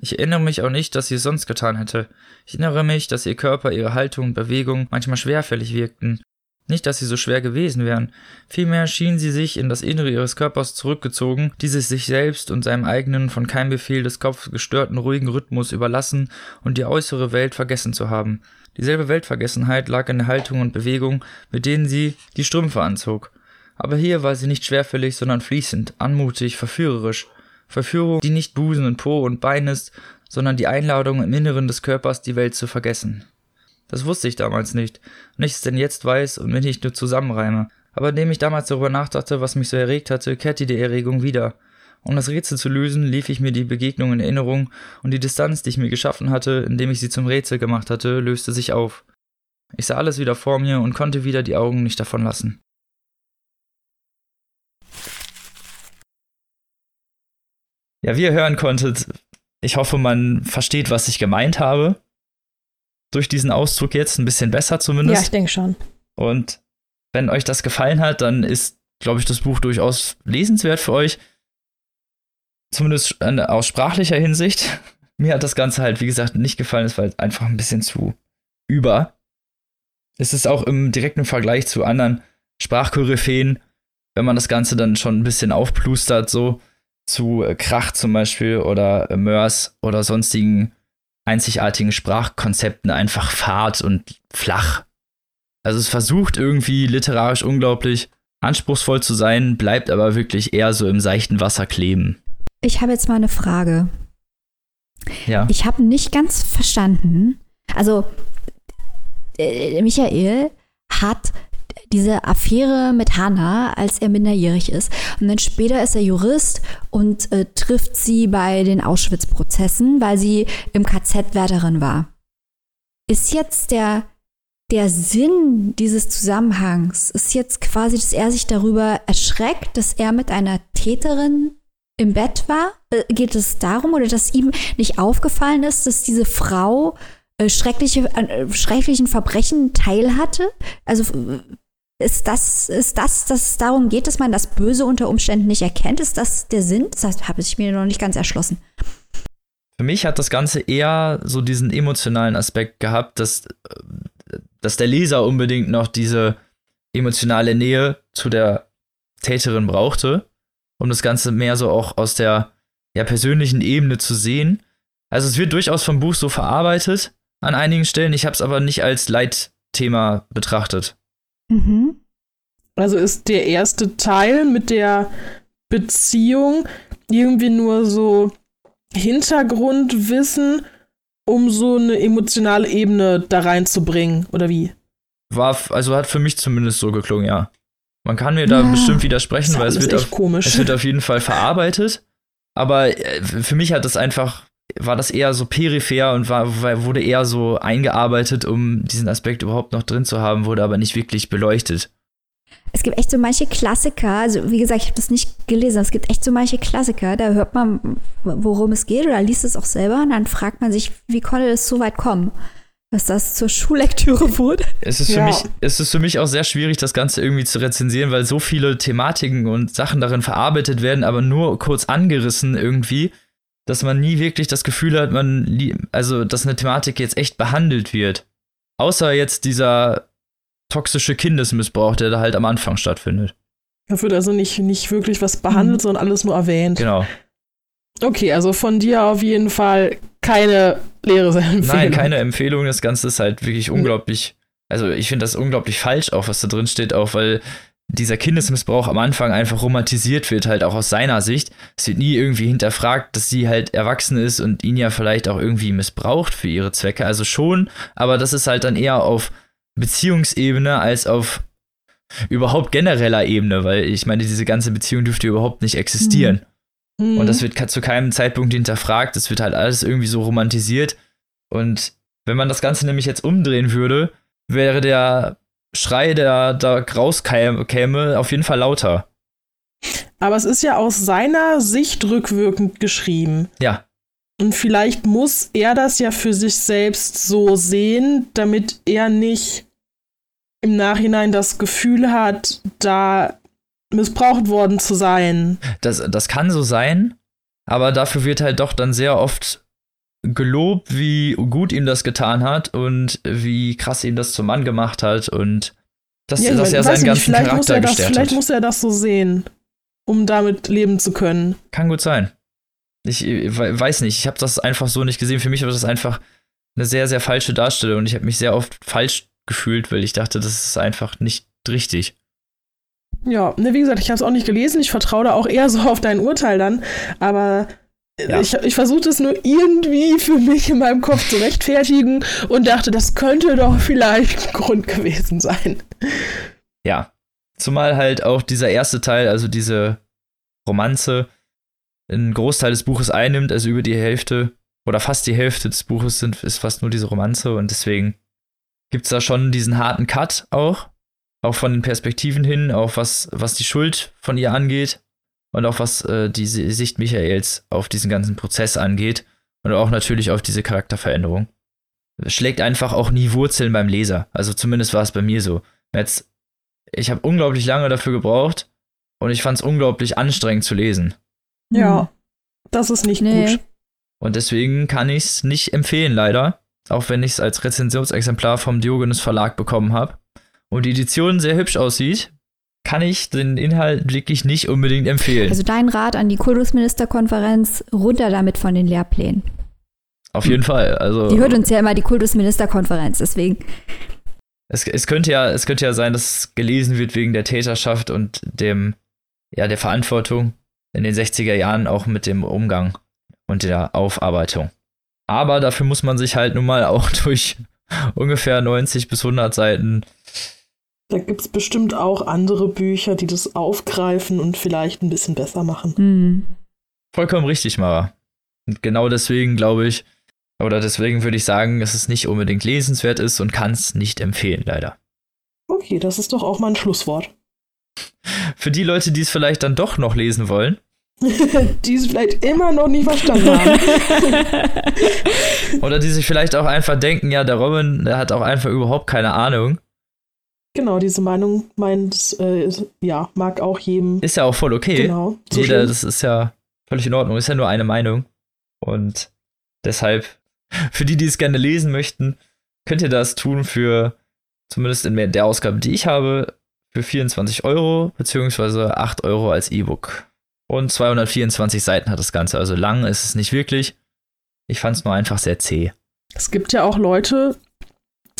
ich erinnere mich auch nicht, dass sie es sonst getan hätte. Ich erinnere mich, dass ihr Körper, ihre Haltung und Bewegung manchmal schwerfällig wirkten. Nicht, dass sie so schwer gewesen wären. Vielmehr schien sie sich in das Innere ihres Körpers zurückgezogen, dieses sich selbst und seinem eigenen, von keinem Befehl des Kopfes gestörten, ruhigen Rhythmus überlassen und die äußere Welt vergessen zu haben. Dieselbe Weltvergessenheit lag in der Haltung und Bewegung, mit denen sie die Strümpfe anzog. Aber hier war sie nicht schwerfällig, sondern fließend, anmutig, verführerisch. Verführung, die nicht Busen und Po und Bein ist, sondern die Einladung im Inneren des Körpers, die Welt zu vergessen. Das wusste ich damals nicht, und ich es denn jetzt weiß und mir nicht nur zusammenreime. Aber indem ich damals darüber nachdachte, was mich so erregt hatte, kehrte die Erregung wieder. Um das Rätsel zu lösen, lief ich mir die Begegnung in Erinnerung, und die Distanz, die ich mir geschaffen hatte, indem ich sie zum Rätsel gemacht hatte, löste sich auf. Ich sah alles wieder vor mir und konnte wieder die Augen nicht davon lassen. Ja, wie ihr hören konntet, ich hoffe, man versteht, was ich gemeint habe. Durch diesen Ausdruck jetzt ein bisschen besser zumindest. Ja, ich denke schon. Und wenn euch das gefallen hat, dann ist, glaube ich, das Buch durchaus lesenswert für euch. Zumindest aus sprachlicher Hinsicht. Mir hat das Ganze halt, wie gesagt, nicht gefallen. Es war halt einfach ein bisschen zu über. Es ist auch im direkten Vergleich zu anderen Sprachkoryphäen, wenn man das Ganze dann schon ein bisschen aufplustert, so, zu äh, Krach zum Beispiel oder äh, Mörs oder sonstigen einzigartigen Sprachkonzepten einfach fad und flach. Also es versucht irgendwie literarisch unglaublich anspruchsvoll zu sein, bleibt aber wirklich eher so im seichten Wasser kleben. Ich habe jetzt mal eine Frage. Ja. Ich habe nicht ganz verstanden. Also, äh, Michael hat diese Affäre mit Hannah, als er minderjährig ist. Und dann später ist er Jurist und äh, trifft sie bei den Auschwitz-Prozessen, weil sie im KZ Wärterin war. Ist jetzt der, der Sinn dieses Zusammenhangs, ist jetzt quasi, dass er sich darüber erschreckt, dass er mit einer Täterin im Bett war? Äh, geht es darum oder dass ihm nicht aufgefallen ist, dass diese Frau äh, schreckliche, äh, schrecklichen Verbrechen teilhatte? Also ist das, ist das, dass es darum geht, dass man das Böse unter Umständen nicht erkennt? Ist das der Sinn? Das habe ich mir noch nicht ganz erschlossen. Für mich hat das Ganze eher so diesen emotionalen Aspekt gehabt, dass, dass der Leser unbedingt noch diese emotionale Nähe zu der Täterin brauchte, um das Ganze mehr so auch aus der ja, persönlichen Ebene zu sehen. Also es wird durchaus vom Buch so verarbeitet an einigen Stellen. Ich habe es aber nicht als Leitthema betrachtet. Mhm. Also ist der erste Teil mit der Beziehung irgendwie nur so Hintergrundwissen, um so eine emotionale Ebene da reinzubringen, oder wie? War, also hat für mich zumindest so geklungen, ja. Man kann mir da ja, bestimmt widersprechen, weil es wird, auf, es wird auf jeden Fall verarbeitet. Aber äh, für mich hat das einfach, war das eher so peripher und war, wurde eher so eingearbeitet, um diesen Aspekt überhaupt noch drin zu haben, wurde aber nicht wirklich beleuchtet es gibt echt so manche Klassiker, also wie gesagt, ich habe das nicht gelesen, es gibt echt so manche Klassiker, da hört man, worum es geht oder liest es auch selber und dann fragt man sich, wie konnte es so weit kommen? Dass das zur Schullektüre wurde. Es ist, für ja. mich, es ist für mich auch sehr schwierig, das Ganze irgendwie zu rezensieren, weil so viele Thematiken und Sachen darin verarbeitet werden, aber nur kurz angerissen irgendwie, dass man nie wirklich das Gefühl hat, man, also, dass eine Thematik jetzt echt behandelt wird. Außer jetzt dieser toxische Kindesmissbrauch, der da halt am Anfang stattfindet. Da wird also nicht, nicht wirklich was behandelt, mhm. sondern alles nur erwähnt. Genau. Okay, also von dir auf jeden Fall keine leere Empfehlung. Nein, keine Empfehlung. Das Ganze ist halt wirklich unglaublich. Also ich finde das unglaublich falsch, auch was da drin steht, auch weil dieser Kindesmissbrauch am Anfang einfach romantisiert wird, halt auch aus seiner Sicht. Es wird nie irgendwie hinterfragt, dass sie halt erwachsen ist und ihn ja vielleicht auch irgendwie missbraucht für ihre Zwecke. Also schon, aber das ist halt dann eher auf Beziehungsebene als auf überhaupt genereller Ebene, weil ich meine, diese ganze Beziehung dürfte überhaupt nicht existieren. Mhm. Und das wird zu keinem Zeitpunkt hinterfragt, das wird halt alles irgendwie so romantisiert. Und wenn man das Ganze nämlich jetzt umdrehen würde, wäre der Schrei, der da rauskäme, auf jeden Fall lauter. Aber es ist ja aus seiner Sicht rückwirkend geschrieben. Ja. Und vielleicht muss er das ja für sich selbst so sehen, damit er nicht im Nachhinein das Gefühl hat, da missbraucht worden zu sein. Das, das kann so sein, aber dafür wird halt doch dann sehr oft gelobt, wie gut ihm das getan hat und wie krass ihm das zum Mann gemacht hat und dass, ja, dass er seinen nicht, ganzen Charakter muss er das, gestärkt Vielleicht muss er das so sehen, um damit leben zu können. Kann gut sein. Ich weiß nicht, ich habe das einfach so nicht gesehen. Für mich war das einfach eine sehr, sehr falsche Darstellung und ich habe mich sehr oft falsch gefühlt, weil ich dachte, das ist einfach nicht richtig. Ja, ne, wie gesagt, ich habe es auch nicht gelesen. Ich vertraue da auch eher so auf dein Urteil dann. Aber ja. ich, ich versuchte es nur irgendwie für mich in meinem Kopf zu rechtfertigen und dachte, das könnte doch vielleicht ein Grund gewesen sein. Ja. Zumal halt auch dieser erste Teil, also diese Romanze, einen Großteil des Buches einnimmt, also über die Hälfte oder fast die Hälfte des Buches sind, ist fast nur diese Romanze und deswegen gibt es da schon diesen harten Cut auch, auch von den Perspektiven hin, auch was, was die Schuld von ihr angeht und auch was äh, die Sicht Michaels auf diesen ganzen Prozess angeht und auch natürlich auf diese Charakterveränderung. Es schlägt einfach auch nie Wurzeln beim Leser. Also zumindest war es bei mir so. Jetzt, ich habe unglaublich lange dafür gebraucht und ich fand es unglaublich anstrengend zu lesen. Ja, mhm. das ist nicht nee. gut. Und deswegen kann ich es nicht empfehlen, leider. Auch wenn ich es als Rezensionsexemplar vom Diogenes Verlag bekommen habe. Und die Edition sehr hübsch aussieht, kann ich den Inhalt wirklich nicht unbedingt empfehlen. Also dein Rat an die Kultusministerkonferenz, runter damit von den Lehrplänen. Auf jeden Fall. Also, die hört uns ja immer die Kultusministerkonferenz, deswegen. Es, es, könnte ja, es könnte ja sein, dass es gelesen wird wegen der Täterschaft und dem, ja, der Verantwortung in den 60er Jahren auch mit dem Umgang und der Aufarbeitung. Aber dafür muss man sich halt nun mal auch durch ungefähr 90 bis 100 Seiten. Da gibt es bestimmt auch andere Bücher, die das aufgreifen und vielleicht ein bisschen besser machen. Mhm. Vollkommen richtig, Mara. Und genau deswegen glaube ich, oder deswegen würde ich sagen, dass es nicht unbedingt lesenswert ist und kann es nicht empfehlen, leider. Okay, das ist doch auch mal ein Schlusswort. Für die Leute, die es vielleicht dann doch noch lesen wollen, die es vielleicht immer noch nicht verstanden haben. Oder die sich vielleicht auch einfach denken, ja, der Robin, der hat auch einfach überhaupt keine Ahnung. Genau, diese Meinung meint, äh, ja, mag auch jedem. Ist ja auch voll okay. Genau. So Jeder, schön. das ist ja völlig in Ordnung. Ist ja nur eine Meinung. Und deshalb, für die, die es gerne lesen möchten, könnt ihr das tun für, zumindest in der Ausgabe, die ich habe, für 24 Euro, beziehungsweise 8 Euro als E-Book. Und 224 Seiten hat das Ganze. Also lang ist es nicht wirklich. Ich fand es nur einfach sehr zäh. Es gibt ja auch Leute,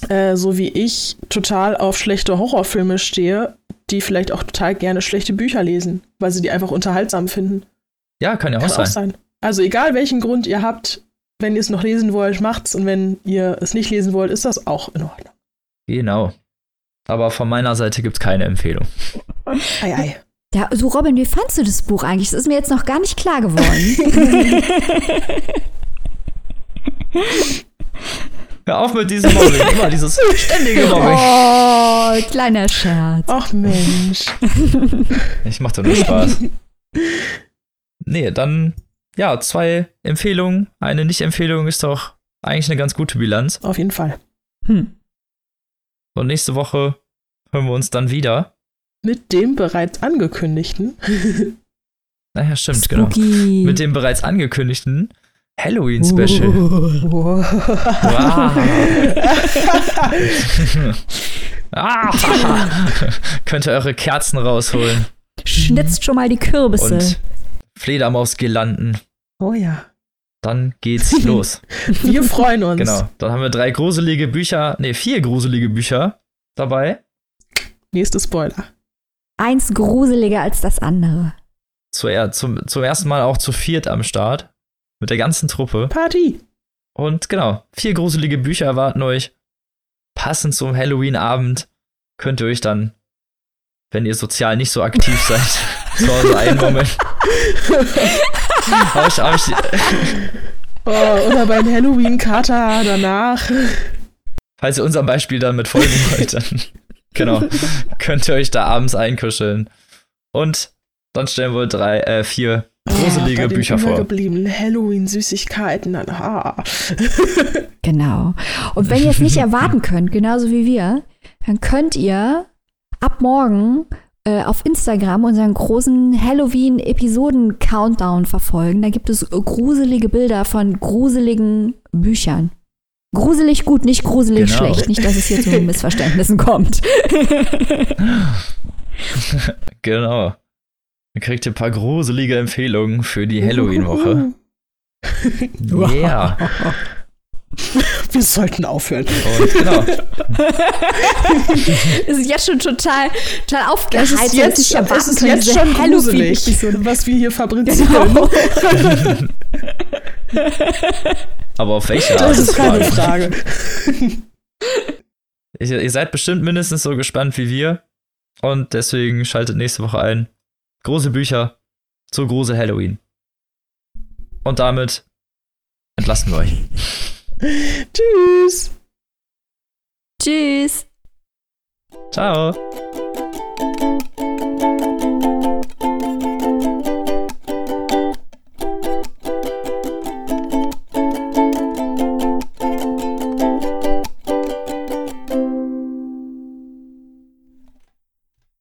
äh, so wie ich, total auf schlechte Horrorfilme stehe, die vielleicht auch total gerne schlechte Bücher lesen, weil sie die einfach unterhaltsam finden. Ja, kann ja auch, kann sein. auch sein. Also egal welchen Grund ihr habt, wenn ihr es noch lesen wollt, macht's. Und wenn ihr es nicht lesen wollt, ist das auch in Ordnung. Genau. Aber von meiner Seite gibt's keine Empfehlung. Ei, ei. Ja, so Robin, wie fandst du das Buch eigentlich? Das ist mir jetzt noch gar nicht klar geworden. Hör auf mit diesem Mobbing. Immer dieses ständige Mobbing. oh, kleiner Scherz. Ach Mensch. Ich mach doch nur Spaß. Nee, dann, ja, zwei Empfehlungen. Eine Nicht-Empfehlung ist doch eigentlich eine ganz gute Bilanz. Auf jeden Fall. Hm. Und nächste Woche hören wir uns dann wieder. Mit dem bereits angekündigten. Naja, stimmt, genau. Spooky. Mit dem bereits angekündigten Halloween-Special. Wow. ah, könnt ihr eure Kerzen rausholen Schnitzt schon mal die Kürbisse. und Fledermaus-Girlanden. Oh ja. Dann geht's los. Wir freuen uns. genau. Dann haben wir drei gruselige Bücher, nee, vier gruselige Bücher dabei. Nächste Spoiler. Eins gruseliger als das andere. Zuer zum, zum ersten Mal auch zu viert am Start. Mit der ganzen Truppe. Party. Und genau, vier gruselige Bücher erwarten euch. Passend zum Halloween-Abend könnt ihr euch dann, wenn ihr sozial nicht so aktiv seid, zu Hause einmummeln. Hab ich, Oh, oder beim Halloween-Kater danach. falls ihr unserem Beispiel dann mit folgen wollt, dann genau, könnt ihr euch da abends einkuscheln. Und dann stellen wir drei, äh, vier gruselige den Bücher vor. Halloween-Süßigkeiten. dann, ah. Genau. Und wenn ihr es nicht erwarten könnt, genauso wie wir, dann könnt ihr ab morgen äh, auf Instagram unseren großen Halloween-Episoden-Countdown verfolgen. Da gibt es gruselige Bilder von gruseligen Büchern. Gruselig gut, nicht gruselig Genau. schlecht. Nicht, dass es hier zu Missverständnissen kommt. Genau. Dann kriegt ihr ein paar gruselige Empfehlungen für die Halloween-Woche. Yeah. Wir sollten aufhören. Und genau. Es ist jetzt schon total, total Es ist jetzt, es ist jetzt schon gruselig, was wir hier fabrizieren. Genau. Aber auf welche Art? Das ist keine Frage. Frage. Ihr, ihr seid bestimmt mindestens so gespannt wie wir. Und deswegen schaltet nächste Woche ein. Große Bücher zu große Halloween. Und damit entlassen wir euch. Tschüss. Tschüss. Ciao.